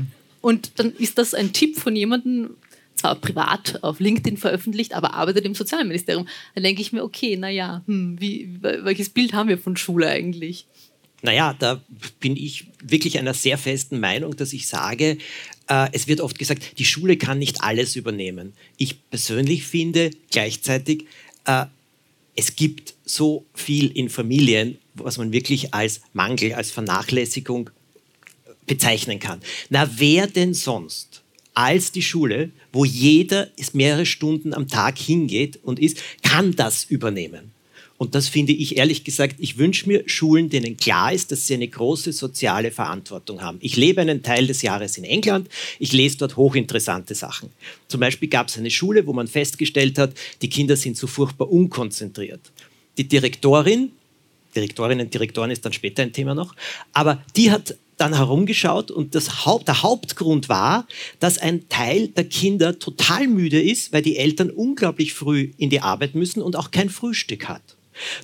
Und dann ist das ein Tipp von jemandem, zwar privat auf LinkedIn veröffentlicht, aber arbeitet im Sozialministerium. Dann denke ich mir, okay, naja, hm, welches Bild haben wir von Schule eigentlich? Naja, da bin ich wirklich einer sehr festen Meinung, dass ich sage, äh, es wird oft gesagt, die Schule kann nicht alles übernehmen. Ich persönlich finde gleichzeitig, äh, es gibt so viel in Familien, was man wirklich als Mangel, als Vernachlässigung bezeichnen kann. Na, wer denn sonst als die Schule, wo jeder mehrere Stunden am Tag hingeht und ist, kann das übernehmen? Und das finde ich ehrlich gesagt, ich wünsche mir Schulen, denen klar ist, dass sie eine große soziale Verantwortung haben. Ich lebe einen Teil des Jahres in England, ich lese dort hochinteressante Sachen. Zum Beispiel gab es eine Schule, wo man festgestellt hat, die Kinder sind so furchtbar unkonzentriert. Die Direktorin, Direktorinnen und Direktoren ist dann später ein Thema noch, aber die hat dann herumgeschaut und das Haupt, der Hauptgrund war, dass ein Teil der Kinder total müde ist, weil die Eltern unglaublich früh in die Arbeit müssen und auch kein Frühstück hat.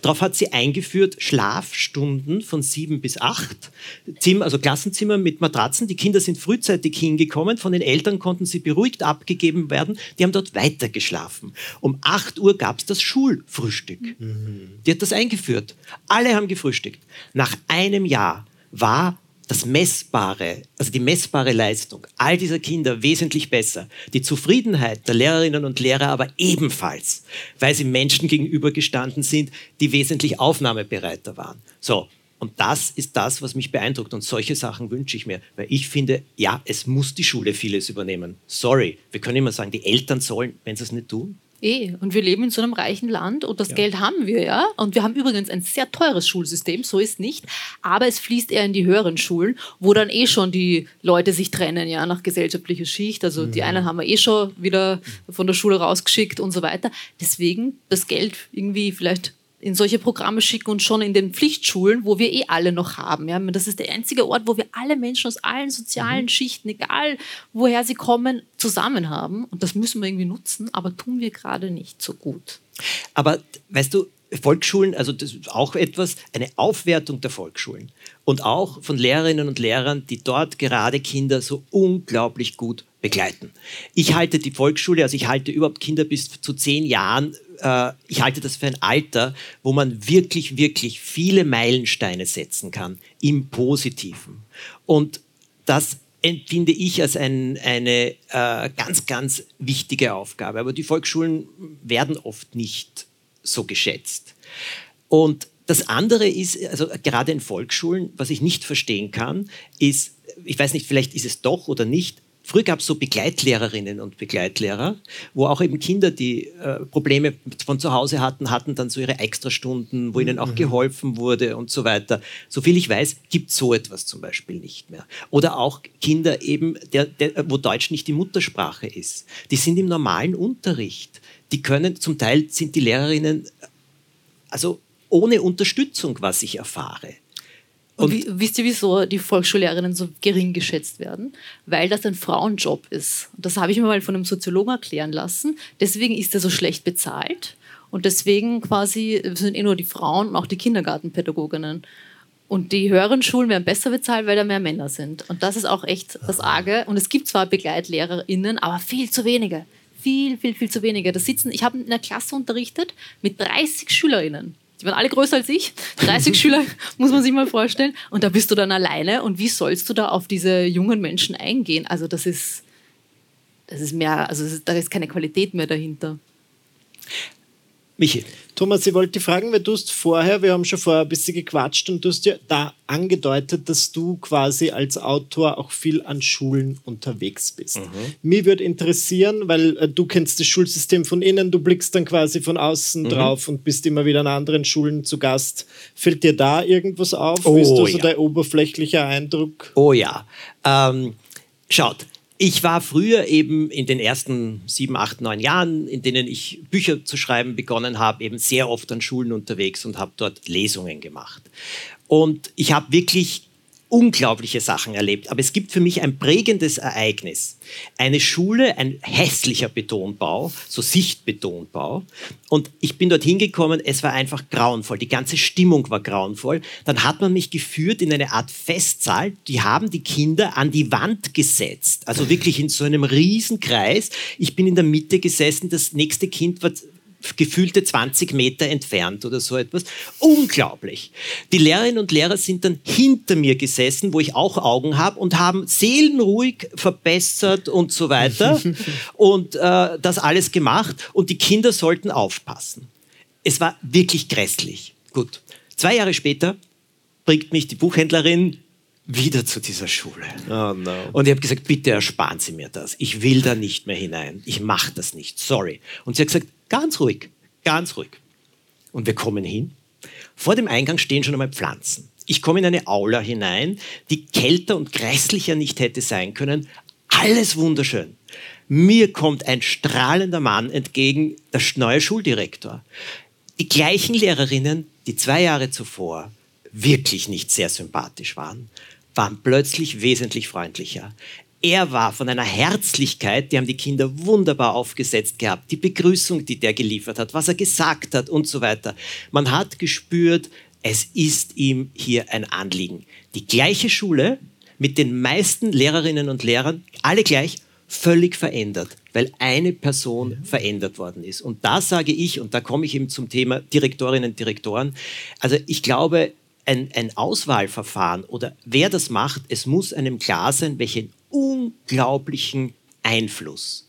Darauf hat sie eingeführt Schlafstunden von sieben bis acht, Zimmer, also Klassenzimmer mit Matratzen. Die Kinder sind frühzeitig hingekommen, von den Eltern konnten sie beruhigt abgegeben werden. Die haben dort weiter geschlafen. Um acht Uhr gab es das Schulfrühstück. Mhm. Die hat das eingeführt. Alle haben gefrühstückt. Nach einem Jahr war das Messbare, also die messbare Leistung all dieser Kinder wesentlich besser. Die Zufriedenheit der Lehrerinnen und Lehrer aber ebenfalls, weil sie Menschen gegenübergestanden sind, die wesentlich aufnahmebereiter waren. So. Und das ist das, was mich beeindruckt. Und solche Sachen wünsche ich mir. Weil ich finde, ja, es muss die Schule vieles übernehmen. Sorry. Wir können immer sagen, die Eltern sollen, wenn sie es nicht tun, Eh, und wir leben in so einem reichen Land und das ja. Geld haben wir ja. Und wir haben übrigens ein sehr teures Schulsystem, so ist nicht. Aber es fließt eher in die höheren Schulen, wo dann eh schon die Leute sich trennen, ja, nach gesellschaftlicher Schicht. Also mhm. die einen haben wir eh schon wieder von der Schule rausgeschickt und so weiter. Deswegen das Geld irgendwie vielleicht in solche Programme schicken und schon in den Pflichtschulen, wo wir eh alle noch haben. Ja? Das ist der einzige Ort, wo wir alle Menschen aus allen sozialen mhm. Schichten, egal woher sie kommen, zusammen haben. Und das müssen wir irgendwie nutzen, aber tun wir gerade nicht so gut. Aber weißt du, Volksschulen, also das ist auch etwas, eine Aufwertung der Volksschulen und auch von Lehrerinnen und Lehrern, die dort gerade Kinder so unglaublich gut begleiten. Ich halte die Volksschule, also ich halte überhaupt Kinder bis zu zehn Jahren, äh, ich halte das für ein Alter, wo man wirklich, wirklich viele Meilensteine setzen kann im Positiven. Und das empfinde ich als ein, eine äh, ganz, ganz wichtige Aufgabe. Aber die Volksschulen werden oft nicht so geschätzt. Und das andere ist, also gerade in Volksschulen, was ich nicht verstehen kann, ist, ich weiß nicht, vielleicht ist es doch oder nicht, Früher gab es so Begleitlehrerinnen und Begleitlehrer, wo auch eben Kinder, die äh, Probleme von zu Hause hatten, hatten dann so ihre Extrastunden, wo ihnen auch mhm. geholfen wurde und so weiter. Soviel ich weiß, gibt so etwas zum Beispiel nicht mehr. Oder auch Kinder eben, der, der, wo Deutsch nicht die Muttersprache ist. Die sind im normalen Unterricht. Die können, zum Teil sind die Lehrerinnen, also ohne Unterstützung, was ich erfahre. Und, wie, wisst ihr, wieso die Volksschullehrerinnen so gering geschätzt werden? Weil das ein Frauenjob ist. Und das habe ich mir mal von einem Soziologen erklären lassen. Deswegen ist er so schlecht bezahlt. Und deswegen quasi sind eh nur die Frauen und auch die Kindergartenpädagoginnen. Und die höheren Schulen werden besser bezahlt, weil da mehr Männer sind. Und das ist auch echt das Arge. Und es gibt zwar BegleitlehrerInnen, aber viel zu wenige. Viel, viel, viel zu wenige. Da sitzen, ich habe in einer Klasse unterrichtet mit 30 SchülerInnen. Die waren alle größer als ich. 30 Schüler, muss man sich mal vorstellen. Und da bist du dann alleine. Und wie sollst du da auf diese jungen Menschen eingehen? Also, das ist, das ist mehr, also da ist keine Qualität mehr dahinter. Michi. Thomas, ich wollte dich fragen, weil du hast vorher, wir haben schon vorher ein bisschen gequatscht und du hast ja da angedeutet, dass du quasi als Autor auch viel an Schulen unterwegs bist. Mhm. Mich würde interessieren, weil äh, du kennst das Schulsystem von innen, du blickst dann quasi von außen mhm. drauf und bist immer wieder an anderen Schulen zu Gast. Fällt dir da irgendwas auf? Oh, Wie ist da so ja. dein oberflächlicher Eindruck? Oh ja. Ähm, schaut, ich war früher eben in den ersten sieben, acht, neun Jahren, in denen ich Bücher zu schreiben begonnen habe, eben sehr oft an Schulen unterwegs und habe dort Lesungen gemacht. Und ich habe wirklich unglaubliche Sachen erlebt. Aber es gibt für mich ein prägendes Ereignis. Eine Schule, ein hässlicher Betonbau, so Sichtbetonbau. Und ich bin dort hingekommen, es war einfach grauenvoll. Die ganze Stimmung war grauenvoll. Dann hat man mich geführt in eine Art Festsaal. Die haben die Kinder an die Wand gesetzt. Also wirklich in so einem Riesenkreis. Ich bin in der Mitte gesessen. Das nächste Kind war gefühlte 20 Meter entfernt oder so etwas. Unglaublich. Die Lehrerinnen und Lehrer sind dann hinter mir gesessen, wo ich auch Augen habe und haben seelenruhig verbessert und so weiter und äh, das alles gemacht und die Kinder sollten aufpassen. Es war wirklich grässlich. Gut. Zwei Jahre später bringt mich die Buchhändlerin wieder zu dieser Schule. Oh no. Und ich habe gesagt, bitte ersparen Sie mir das. Ich will da nicht mehr hinein. Ich mache das nicht. Sorry. Und sie hat gesagt, ganz ruhig, ganz ruhig. Und wir kommen hin. Vor dem Eingang stehen schon einmal Pflanzen. Ich komme in eine Aula hinein, die kälter und grässlicher nicht hätte sein können. Alles wunderschön. Mir kommt ein strahlender Mann entgegen, der neue Schuldirektor. Die gleichen Lehrerinnen, die zwei Jahre zuvor wirklich nicht sehr sympathisch waren, waren plötzlich wesentlich freundlicher. Er war von einer Herzlichkeit, die haben die Kinder wunderbar aufgesetzt gehabt, die Begrüßung, die der geliefert hat, was er gesagt hat und so weiter. Man hat gespürt, es ist ihm hier ein Anliegen. Die gleiche Schule mit den meisten Lehrerinnen und Lehrern, alle gleich, völlig verändert, weil eine Person verändert worden ist. Und da sage ich, und da komme ich eben zum Thema Direktorinnen und Direktoren, also ich glaube, ein, ein Auswahlverfahren oder wer das macht, es muss einem klar sein, welchen unglaublichen Einfluss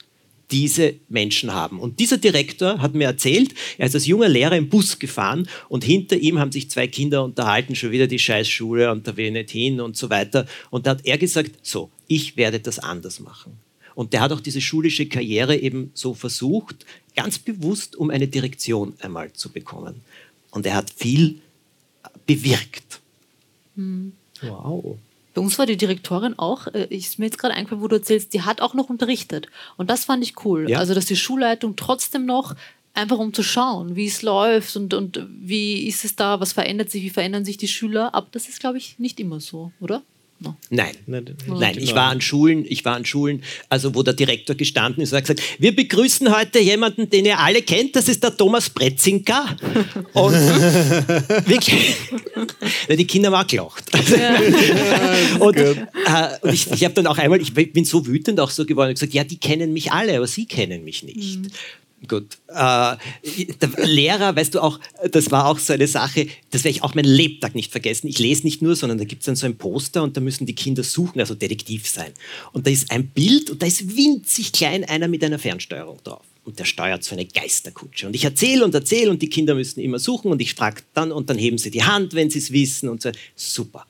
diese Menschen haben. Und dieser Direktor hat mir erzählt, er ist als junger Lehrer im Bus gefahren und hinter ihm haben sich zwei Kinder unterhalten, schon wieder die Scheißschule und da will ich nicht hin und so weiter. Und da hat er gesagt, so, ich werde das anders machen. Und der hat auch diese schulische Karriere eben so versucht, ganz bewusst, um eine Direktion einmal zu bekommen. Und er hat viel bewirkt. Hm. Wow. Bei uns war die Direktorin auch, äh, ist mir jetzt gerade eingefallen, wo du erzählst, die hat auch noch unterrichtet. Und das fand ich cool. Ja. Also, dass die Schulleitung trotzdem noch einfach um zu schauen, wie es läuft und, und wie ist es da, was verändert sich, wie verändern sich die Schüler. Aber das ist, glaube ich, nicht immer so, oder? No. Nein, nein, ich war an Schulen, ich war an Schulen, also wo der Direktor gestanden ist und hat gesagt, wir begrüßen heute jemanden, den ihr alle kennt, das ist der Thomas Pretzinka. Und wirklich, die Kinder haben auch gelacht. Ja. und, äh, und, ich, ich habe dann auch einmal, ich bin so wütend auch so geworden, gesagt, ja, die kennen mich alle, aber sie kennen mich nicht. Mhm. Gut. Äh, der Lehrer, weißt du auch, das war auch so eine Sache, das werde ich auch meinen Lebtag nicht vergessen. Ich lese nicht nur, sondern da gibt es dann so ein Poster und da müssen die Kinder suchen, also Detektiv sein. Und da ist ein Bild und da ist winzig klein einer mit einer Fernsteuerung drauf. Und der steuert so eine Geisterkutsche. Und ich erzähle und erzähle und die Kinder müssen immer suchen und ich frage dann und dann heben sie die Hand, wenn sie es wissen und so. Super.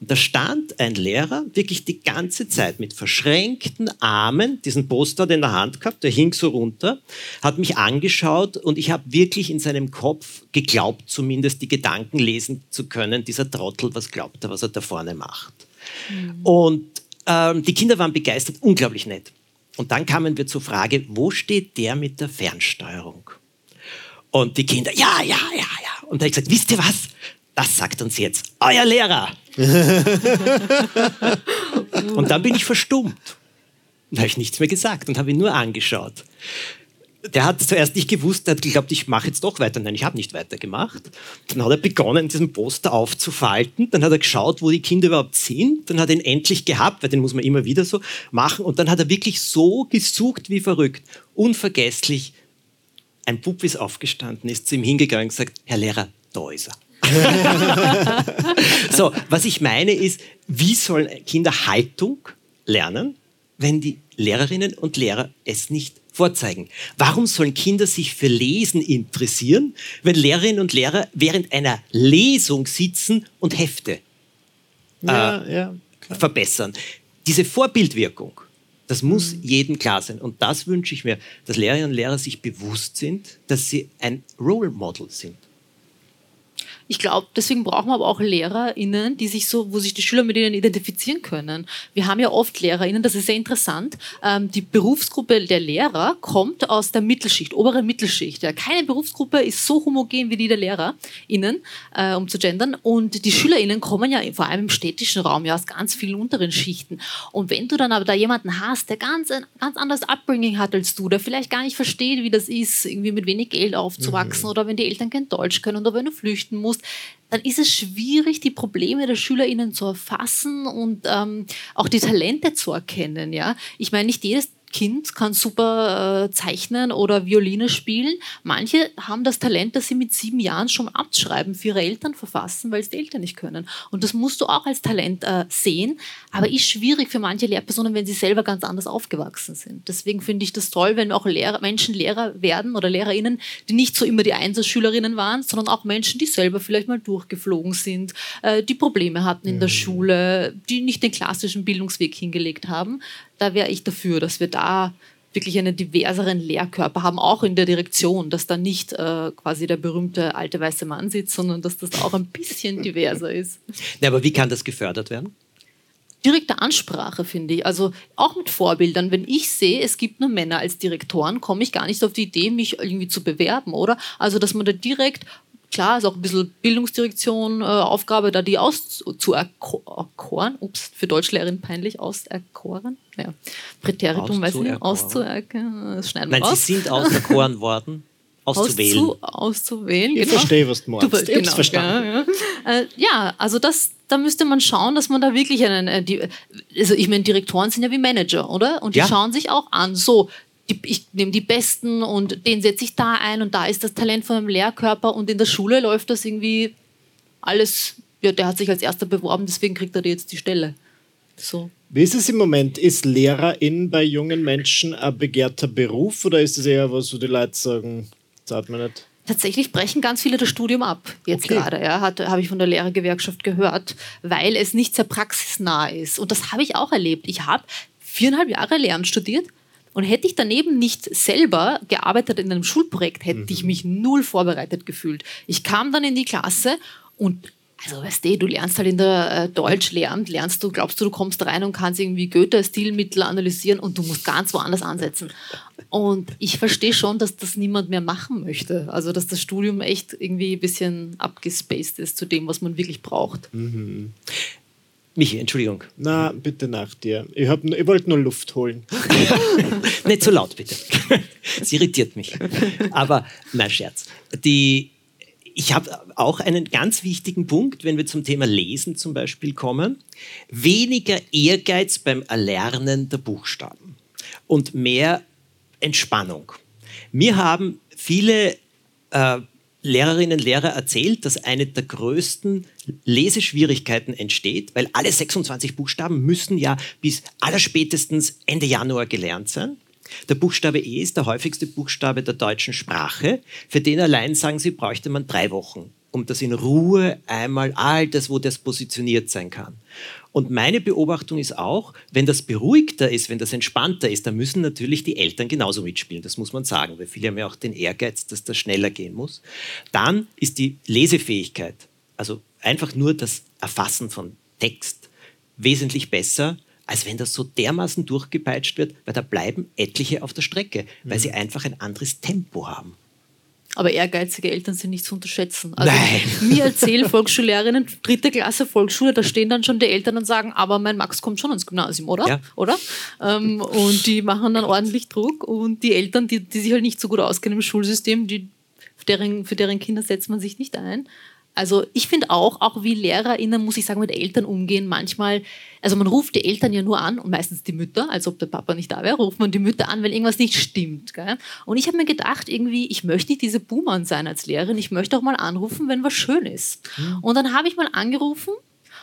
Und da stand ein Lehrer wirklich die ganze Zeit mit verschränkten Armen, diesen Poster in der Hand gehabt, der hing so runter, hat mich angeschaut und ich habe wirklich in seinem Kopf geglaubt, zumindest die Gedanken lesen zu können, dieser Trottel, was glaubt er, was er da vorne macht. Mhm. Und ähm, die Kinder waren begeistert, unglaublich nett. Und dann kamen wir zur Frage, wo steht der mit der Fernsteuerung? Und die Kinder, ja, ja, ja, ja. Und da habe ich gesagt, wisst ihr was? Das sagt uns jetzt euer Lehrer. und dann bin ich verstummt. Und habe ich nichts mehr gesagt und habe ihn nur angeschaut. Der hat zuerst nicht gewusst, er hat geglaubt, ich mache jetzt doch weiter. Nein, ich habe nicht weitergemacht. Dann hat er begonnen, diesen Poster aufzufalten. Dann hat er geschaut, wo die Kinder überhaupt sind. Dann hat er ihn endlich gehabt, weil den muss man immer wieder so machen. Und dann hat er wirklich so gesucht wie verrückt. Unvergesslich. Ein Bub ist aufgestanden, ist zu ihm hingegangen und gesagt, Herr Lehrer, da ist er. so, was ich meine ist, wie sollen Kinder Haltung lernen, wenn die Lehrerinnen und Lehrer es nicht vorzeigen? Warum sollen Kinder sich für Lesen interessieren, wenn Lehrerinnen und Lehrer während einer Lesung sitzen und Hefte äh, ja, verbessern? Diese Vorbildwirkung, das muss mhm. jedem klar sein. Und das wünsche ich mir, dass Lehrerinnen und Lehrer sich bewusst sind, dass sie ein Role Model sind. Ich glaube, deswegen brauchen wir aber auch LehrerInnen, die sich so, wo sich die Schüler mit ihnen identifizieren können. Wir haben ja oft LehrerInnen, das ist sehr interessant. Ähm, die Berufsgruppe der Lehrer kommt aus der Mittelschicht, oberen Mittelschicht. Ja. Keine Berufsgruppe ist so homogen wie die der LehrerInnen, äh, um zu gendern. Und die SchülerInnen kommen ja vor allem im städtischen Raum ja aus ganz vielen unteren Schichten. Und wenn du dann aber da jemanden hast, der ganz ein ganz anderes Upbringing hat als du, der vielleicht gar nicht versteht, wie das ist, irgendwie mit wenig Geld aufzuwachsen mhm. oder wenn die Eltern kein Deutsch können oder wenn du flüchten musst, hast, dann ist es schwierig, die Probleme der SchülerInnen zu erfassen und ähm, auch die Talente zu erkennen. Ja? Ich meine, nicht jedes Kind kann super äh, zeichnen oder Violine spielen. Manche haben das Talent, dass sie mit sieben Jahren schon abschreiben für ihre Eltern verfassen, weil es die Eltern nicht können. Und das musst du auch als Talent äh, sehen. Aber ist schwierig für manche Lehrpersonen, wenn sie selber ganz anders aufgewachsen sind. Deswegen finde ich das toll, wenn auch Lehrer, Menschen Lehrer werden oder LehrerInnen, die nicht so immer die Einzelschülerinnen waren, sondern auch Menschen, die selber vielleicht mal durchgeflogen sind, äh, die Probleme hatten in der mhm. Schule, die nicht den klassischen Bildungsweg hingelegt haben da wäre ich dafür, dass wir da wirklich einen diverseren Lehrkörper haben, auch in der Direktion, dass da nicht äh, quasi der berühmte alte weiße Mann sitzt, sondern dass das auch ein bisschen diverser ist. Ja, aber wie kann das gefördert werden? Direkte Ansprache, finde ich. Also auch mit Vorbildern. Wenn ich sehe, es gibt nur Männer als Direktoren, komme ich gar nicht auf die Idee, mich irgendwie zu bewerben, oder? Also, dass man da direkt klar, ist auch ein bisschen Bildungsdirektion äh, Aufgabe, da die auszuerkoren. Ups, für Deutschlehrerin peinlich, auserkoren. Ja. Präteritum, weiß ich nicht, auszuerkoren. Das schneiden wir Nein, raus. sie sind auserkoren worden. Auszuwählen. Auszu, auszuwählen, Ich genau. verstehe, was du meinst. Du, ich genau, verstanden. Ja, ja. Äh, ja, also das, da müsste man schauen, dass man da wirklich einen, äh, die, also ich meine, Direktoren sind ja wie Manager, oder? Und die ja. schauen sich auch an, so, die, ich nehme die Besten und den setze ich da ein und da ist das Talent von einem Lehrkörper und in der Schule läuft das irgendwie alles, ja, der hat sich als erster beworben, deswegen kriegt er jetzt die Stelle. So. Wie ist es im Moment? Ist Lehrerin bei jungen Menschen ein begehrter Beruf oder ist es eher was, wo die Leute sagen, zahlt man nicht? Tatsächlich brechen ganz viele das Studium ab, jetzt okay. gerade, ja, habe ich von der Lehrergewerkschaft gehört, weil es nicht sehr praxisnah ist. Und das habe ich auch erlebt. Ich habe viereinhalb Jahre Lehramt studiert und hätte ich daneben nicht selber gearbeitet in einem Schulprojekt, hätte mhm. ich mich null vorbereitet gefühlt. Ich kam dann in die Klasse und also weißt du, du lernst halt in der äh, Deutsch lernt, lernst du, glaubst du, du kommst rein und kannst irgendwie Goethe-Stilmittel analysieren und du musst ganz woanders ansetzen. Und ich verstehe schon, dass das niemand mehr machen möchte. Also dass das Studium echt irgendwie ein bisschen abgespaced ist zu dem, was man wirklich braucht. Mhm. Michi, Entschuldigung. Na, bitte nach dir. Ich, hab, ich wollte nur Luft holen. Nicht so laut, bitte. Es irritiert mich. Aber, nein, Scherz. Die, ich habe auch einen ganz wichtigen Punkt, wenn wir zum Thema Lesen zum Beispiel kommen. Weniger Ehrgeiz beim Erlernen der Buchstaben und mehr Entspannung. Mir haben viele äh, Lehrerinnen und Lehrer erzählt, dass eine der größten Leseschwierigkeiten entsteht, weil alle 26 Buchstaben müssen ja bis allerspätestens Ende Januar gelernt sein. Der Buchstabe E ist der häufigste Buchstabe der deutschen Sprache. Für den allein, sagen sie, bräuchte man drei Wochen, um das in Ruhe einmal all das, wo das positioniert sein kann. Und meine Beobachtung ist auch, wenn das beruhigter ist, wenn das entspannter ist, dann müssen natürlich die Eltern genauso mitspielen. Das muss man sagen, weil viele haben ja auch den Ehrgeiz, dass das schneller gehen muss. Dann ist die Lesefähigkeit, also einfach nur das Erfassen von Text, wesentlich besser, als wenn das so dermaßen durchgepeitscht wird, weil da bleiben etliche auf der Strecke, weil mhm. sie einfach ein anderes Tempo haben. Aber ehrgeizige Eltern sind nicht zu unterschätzen. Also Nein. mir erzählen Volksschullehrerinnen, dritte Klasse Volksschule, da stehen dann schon die Eltern und sagen, aber mein Max kommt schon ins Gymnasium, oder? Ja. oder? Ähm, und die machen dann ordentlich Druck und die Eltern, die, die sich halt nicht so gut auskennen im Schulsystem, die, für, deren, für deren Kinder setzt man sich nicht ein. Also ich finde auch, auch wie LehrerInnen, muss ich sagen, mit Eltern umgehen. Manchmal, also man ruft die Eltern ja nur an und meistens die Mütter, als ob der Papa nicht da wäre, ruft man die Mütter an, wenn irgendwas nicht stimmt. Gell? Und ich habe mir gedacht, irgendwie, ich möchte nicht diese Boomer sein als Lehrerin, ich möchte auch mal anrufen, wenn was schön ist. Mhm. Und dann habe ich mal angerufen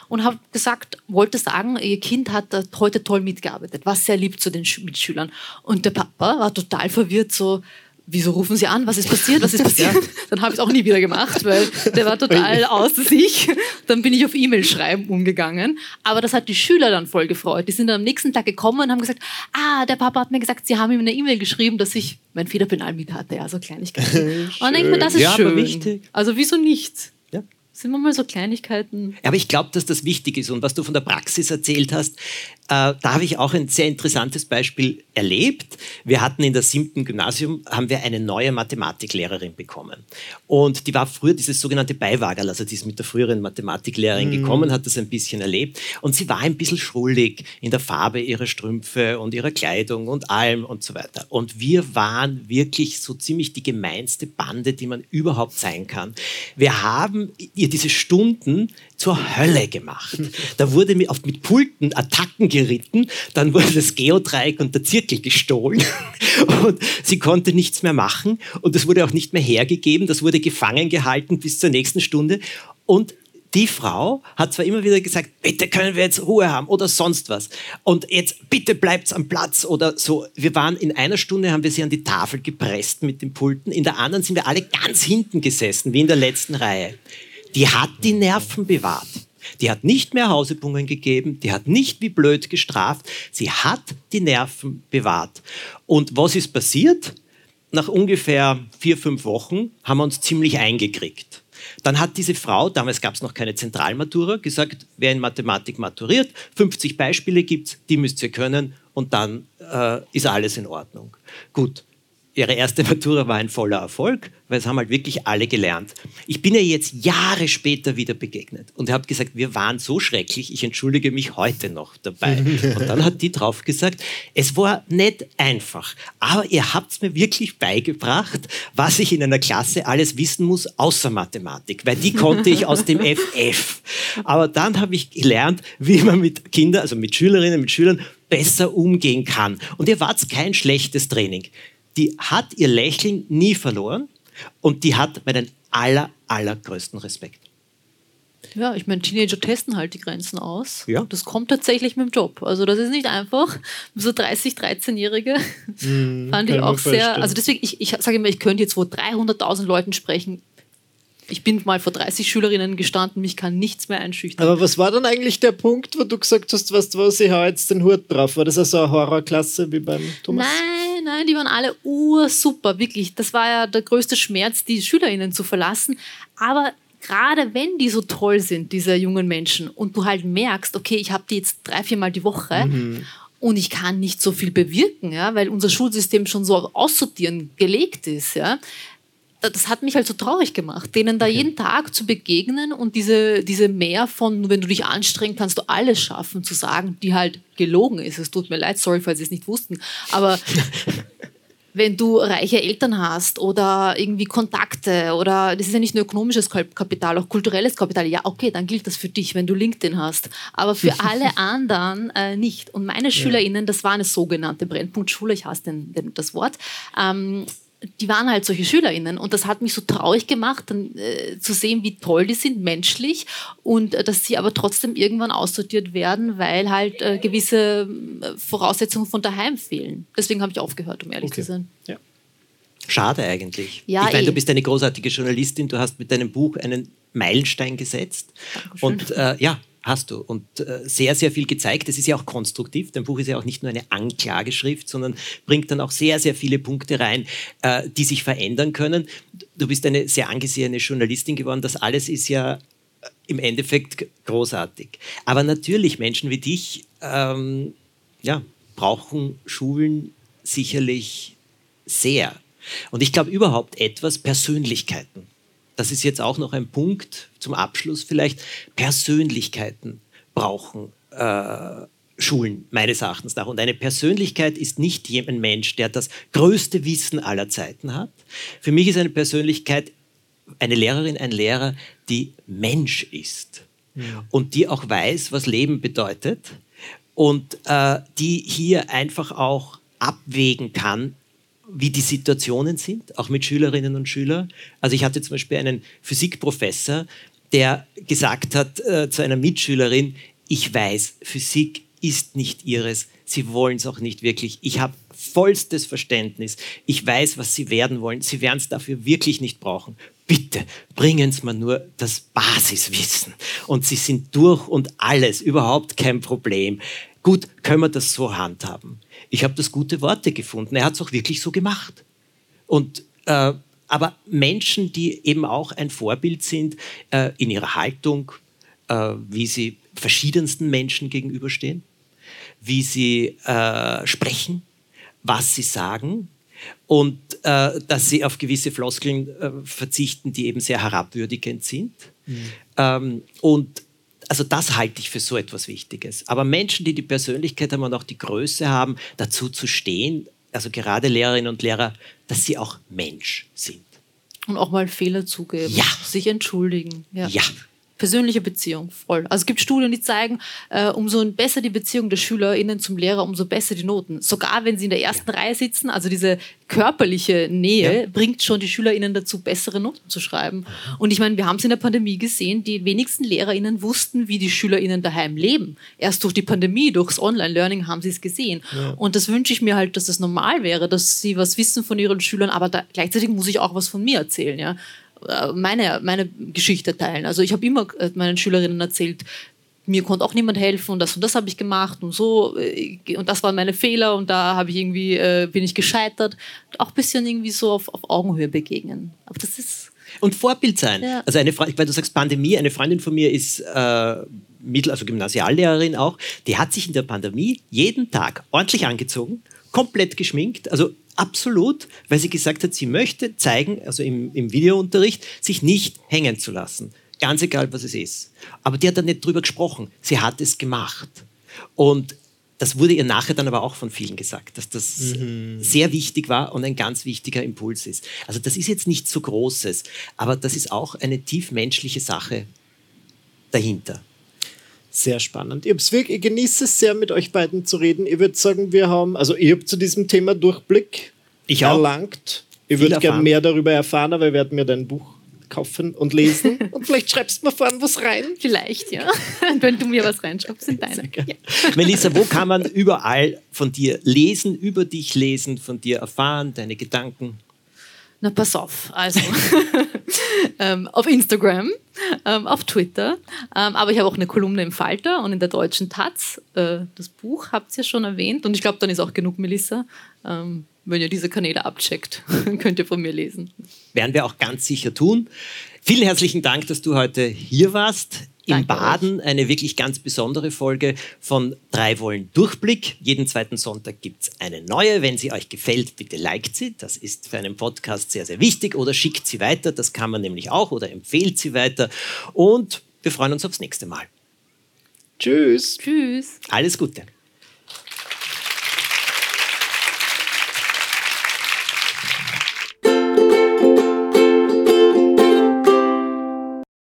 und habe gesagt, wollte sagen, ihr Kind hat heute toll mitgearbeitet, was sehr lieb zu den Mitschülern. Und der Papa war total verwirrt, so, wieso rufen Sie an? Was ist passiert? Was ist passiert? Ja. Dann habe ich es auch nie wieder gemacht, weil der war total außer sich. Dann bin ich auf E-Mail schreiben umgegangen. Aber das hat die Schüler dann voll gefreut. Die sind dann am nächsten Tag gekommen und haben gesagt, ah, der Papa hat mir gesagt, Sie haben ihm eine E-Mail geschrieben, dass ich mein Federpenal mit hatte. Ja, so Kleinigkeiten. und dann denke ich mir, das ist ja, schön. Wichtig. Also wieso nicht? Sind wir mal so Kleinigkeiten. Aber ich glaube, dass das wichtig ist. Und was du von der Praxis erzählt hast, äh, da habe ich auch ein sehr interessantes Beispiel erlebt. Wir hatten in der siebten Gymnasium, haben wir eine neue Mathematiklehrerin bekommen. Und die war früher dieses sogenannte Beiwagerl, also die ist mit der früheren Mathematiklehrerin mhm. gekommen, hat das ein bisschen erlebt. Und sie war ein bisschen schrullig in der Farbe ihrer Strümpfe und ihrer Kleidung und allem und so weiter. Und wir waren wirklich so ziemlich die gemeinste Bande, die man überhaupt sein kann. Wir haben ihr diese Stunden zur Hölle gemacht. Da wurde mit, oft mit Pulten Attacken geritten, dann wurde das Geodreieck und der Zirkel gestohlen und sie konnte nichts mehr machen und es wurde auch nicht mehr hergegeben, das wurde gefangen gehalten bis zur nächsten Stunde und die Frau hat zwar immer wieder gesagt, bitte können wir jetzt Ruhe haben oder sonst was. Und jetzt bitte bleibt's am Platz oder so. Wir waren in einer Stunde, haben wir sie an die Tafel gepresst mit den Pulten. In der anderen sind wir alle ganz hinten gesessen, wie in der letzten Reihe die hat die Nerven bewahrt. Die hat nicht mehr Hausübungen gegeben, die hat nicht wie blöd gestraft, sie hat die Nerven bewahrt. Und was ist passiert? Nach ungefähr vier, fünf Wochen haben wir uns ziemlich eingekriegt. Dann hat diese Frau, damals gab es noch keine Zentralmatura, gesagt, wer in Mathematik maturiert, 50 Beispiele gibt es, die müsst ihr können und dann äh, ist alles in Ordnung. Gut, ihre erste Matura war ein voller Erfolg, weil es haben halt wirklich alle gelernt. Ich bin ihr jetzt Jahre später wieder begegnet und habe gesagt, wir waren so schrecklich, ich entschuldige mich heute noch dabei. Und dann hat die drauf gesagt, es war nicht einfach, aber ihr habt es mir wirklich beigebracht, was ich in einer Klasse alles wissen muss, außer Mathematik, weil die konnte ich aus dem FF. Aber dann habe ich gelernt, wie man mit Kindern, also mit Schülerinnen, mit Schülern besser umgehen kann. Und ihr wart kein schlechtes Training die hat ihr Lächeln nie verloren und die hat meinen aller, allergrößten Respekt. Ja, ich meine, Teenager testen halt die Grenzen aus. Ja. Das kommt tatsächlich mit dem Job. Also das ist nicht einfach. So 30, 13-Jährige mm, fand ich auch sehr. Also deswegen, ich, ich sage immer, ich könnte jetzt vor 300.000 Leuten sprechen ich bin mal vor 30 Schülerinnen gestanden, mich kann nichts mehr einschüchtern. Aber was war dann eigentlich der Punkt, wo du gesagt hast, weißt du was, ich hau jetzt den Hut drauf? War das also eine Horrorklasse wie beim Thomas? Nein, nein, die waren alle ursuper, wirklich. Das war ja der größte Schmerz, die Schülerinnen zu verlassen. Aber gerade wenn die so toll sind, diese jungen Menschen, und du halt merkst, okay, ich habe die jetzt drei, viermal die Woche mhm. und ich kann nicht so viel bewirken, ja, weil unser Schulsystem schon so aussortieren gelegt ist, ja, das hat mich halt so traurig gemacht, denen da okay. jeden Tag zu begegnen und diese, diese Mehr von, wenn du dich anstrengst, kannst du alles schaffen, zu sagen, die halt gelogen ist. Es tut mir leid, sorry, falls sie es nicht wussten. Aber wenn du reiche Eltern hast oder irgendwie Kontakte oder das ist ja nicht nur ökonomisches Kapital, auch kulturelles Kapital, ja, okay, dann gilt das für dich, wenn du LinkedIn hast. Aber für alle anderen äh, nicht. Und meine SchülerInnen, das war eine sogenannte Brennpunktschule, ich hasse den, den, das Wort, ähm, die waren halt solche SchülerInnen und das hat mich so traurig gemacht, dann, äh, zu sehen, wie toll die sind menschlich und äh, dass sie aber trotzdem irgendwann aussortiert werden, weil halt äh, gewisse äh, Voraussetzungen von daheim fehlen. Deswegen habe ich aufgehört, um ehrlich okay. zu sein. Ja. Schade eigentlich. Ja, ich meine, du bist eine großartige Journalistin, du hast mit deinem Buch einen Meilenstein gesetzt. Dankeschön. Und äh, ja, hast du. Und äh, sehr, sehr viel gezeigt. Es ist ja auch konstruktiv. Dein Buch ist ja auch nicht nur eine Anklageschrift, sondern bringt dann auch sehr, sehr viele Punkte rein, äh, die sich verändern können. Du bist eine sehr angesehene Journalistin geworden. Das alles ist ja äh, im Endeffekt großartig. Aber natürlich, Menschen wie dich ähm, ja, brauchen Schulen sicherlich sehr. Und ich glaube überhaupt etwas Persönlichkeiten das ist jetzt auch noch ein Punkt zum Abschluss vielleicht, Persönlichkeiten brauchen äh, Schulen, meines Erachtens nach. Und eine Persönlichkeit ist nicht ein Mensch, der das größte Wissen aller Zeiten hat. Für mich ist eine Persönlichkeit eine Lehrerin, ein Lehrer, die Mensch ist ja. und die auch weiß, was Leben bedeutet und äh, die hier einfach auch abwägen kann, wie die Situationen sind, auch mit Schülerinnen und Schülern. Also ich hatte zum Beispiel einen Physikprofessor, der gesagt hat äh, zu einer Mitschülerin, ich weiß, Physik ist nicht ihres, sie wollen es auch nicht wirklich. Ich habe vollstes Verständnis. Ich weiß, was sie werden wollen. Sie werden es dafür wirklich nicht brauchen. Bitte bringen Sie mir nur das Basiswissen. Und Sie sind durch und alles, überhaupt kein Problem. Gut, können wir das so handhaben. Ich habe das gute Worte gefunden. Er hat es auch wirklich so gemacht. Und, äh, aber Menschen, die eben auch ein Vorbild sind äh, in ihrer Haltung, äh, wie sie verschiedensten Menschen gegenüberstehen, wie sie äh, sprechen, was sie sagen und äh, dass sie auf gewisse Floskeln äh, verzichten, die eben sehr herabwürdigend sind. Mhm. Ähm, und also das halte ich für so etwas Wichtiges. Aber Menschen, die die Persönlichkeit haben und auch die Größe haben, dazu zu stehen, also gerade Lehrerinnen und Lehrer, dass sie auch Mensch sind. Und auch mal Fehler zugeben, ja. sich entschuldigen. Ja. ja persönliche Beziehung, voll. Also es gibt Studien, die zeigen, äh, umso besser die Beziehung der SchülerInnen zum Lehrer, umso besser die Noten. Sogar wenn sie in der ersten. Reihe sitzen, also diese körperliche Nähe ja. bringt schon die SchülerInnen dazu, bessere Noten zu schreiben. Und ich meine, wir haben es in der Pandemie gesehen, die wenigsten LehrerInnen wussten, wie die SchülerInnen daheim leben. Erst durch die Pandemie, durchs Online-Learning haben sie es gesehen. Ja. Und das wünsche ich mir halt, dass es das normal wäre, dass sie was wissen von ihren Schülern, aber da, gleichzeitig muss ich auch was von mir erzählen. Ja? Äh, meine, meine Geschichte teilen. Also ich habe immer äh, meinen Schülerinnen erzählt, mir konnte auch niemand helfen und das und das habe ich gemacht und so äh, und das waren meine Fehler und da habe ich irgendwie äh, bin ich gescheitert. Auch ein bisschen irgendwie so auf, auf Augenhöhe begegnen. Aber das ist und Vorbild sein. Ja. Also eine Freundin, weil du sagst Pandemie, eine Freundin von mir ist äh, Mittel, also Gymnasiallehrerin auch, die hat sich in der Pandemie jeden Tag ordentlich angezogen, komplett geschminkt, also absolut, weil sie gesagt hat, sie möchte zeigen, also im, im Videounterricht, sich nicht hängen zu lassen. Ganz egal, was es ist. Aber die hat dann nicht drüber gesprochen. Sie hat es gemacht. Und das wurde ihr nachher dann aber auch von vielen gesagt, dass das mhm. sehr wichtig war und ein ganz wichtiger Impuls ist. Also das ist jetzt nichts so Großes, aber das ist auch eine tief menschliche Sache dahinter. Sehr spannend. Ich, ich genieße es sehr, mit euch beiden zu reden. Ich würde sagen, wir haben, also ich habe zu diesem Thema Durchblick ich erlangt. Ich würde gerne mehr darüber erfahren, aber ich werde mir dein Buch kaufen und lesen. und vielleicht schreibst du mir vorhin was rein. Vielleicht, ja. Wenn du mir was reinschreibst, sind deine. Ja. Melissa, wo kann man überall von dir lesen, über dich lesen, von dir erfahren, deine Gedanken? Na, pass auf. Also, ähm, auf Instagram, ähm, auf Twitter, ähm, aber ich habe auch eine Kolumne im Falter und in der deutschen Taz. Äh, das Buch habt ihr schon erwähnt und ich glaube, dann ist auch genug, Melissa. Ähm, wenn ihr diese Kanäle abcheckt, könnt ihr von mir lesen. Werden wir auch ganz sicher tun. Vielen herzlichen Dank, dass du heute hier warst. Im Danke Baden eine wirklich ganz besondere Folge von Drei Wollen Durchblick. Jeden zweiten Sonntag gibt es eine neue. Wenn sie euch gefällt, bitte liked sie. Das ist für einen Podcast sehr, sehr wichtig. Oder schickt sie weiter. Das kann man nämlich auch. Oder empfehlt sie weiter. Und wir freuen uns aufs nächste Mal. Tschüss. Tschüss. Alles Gute.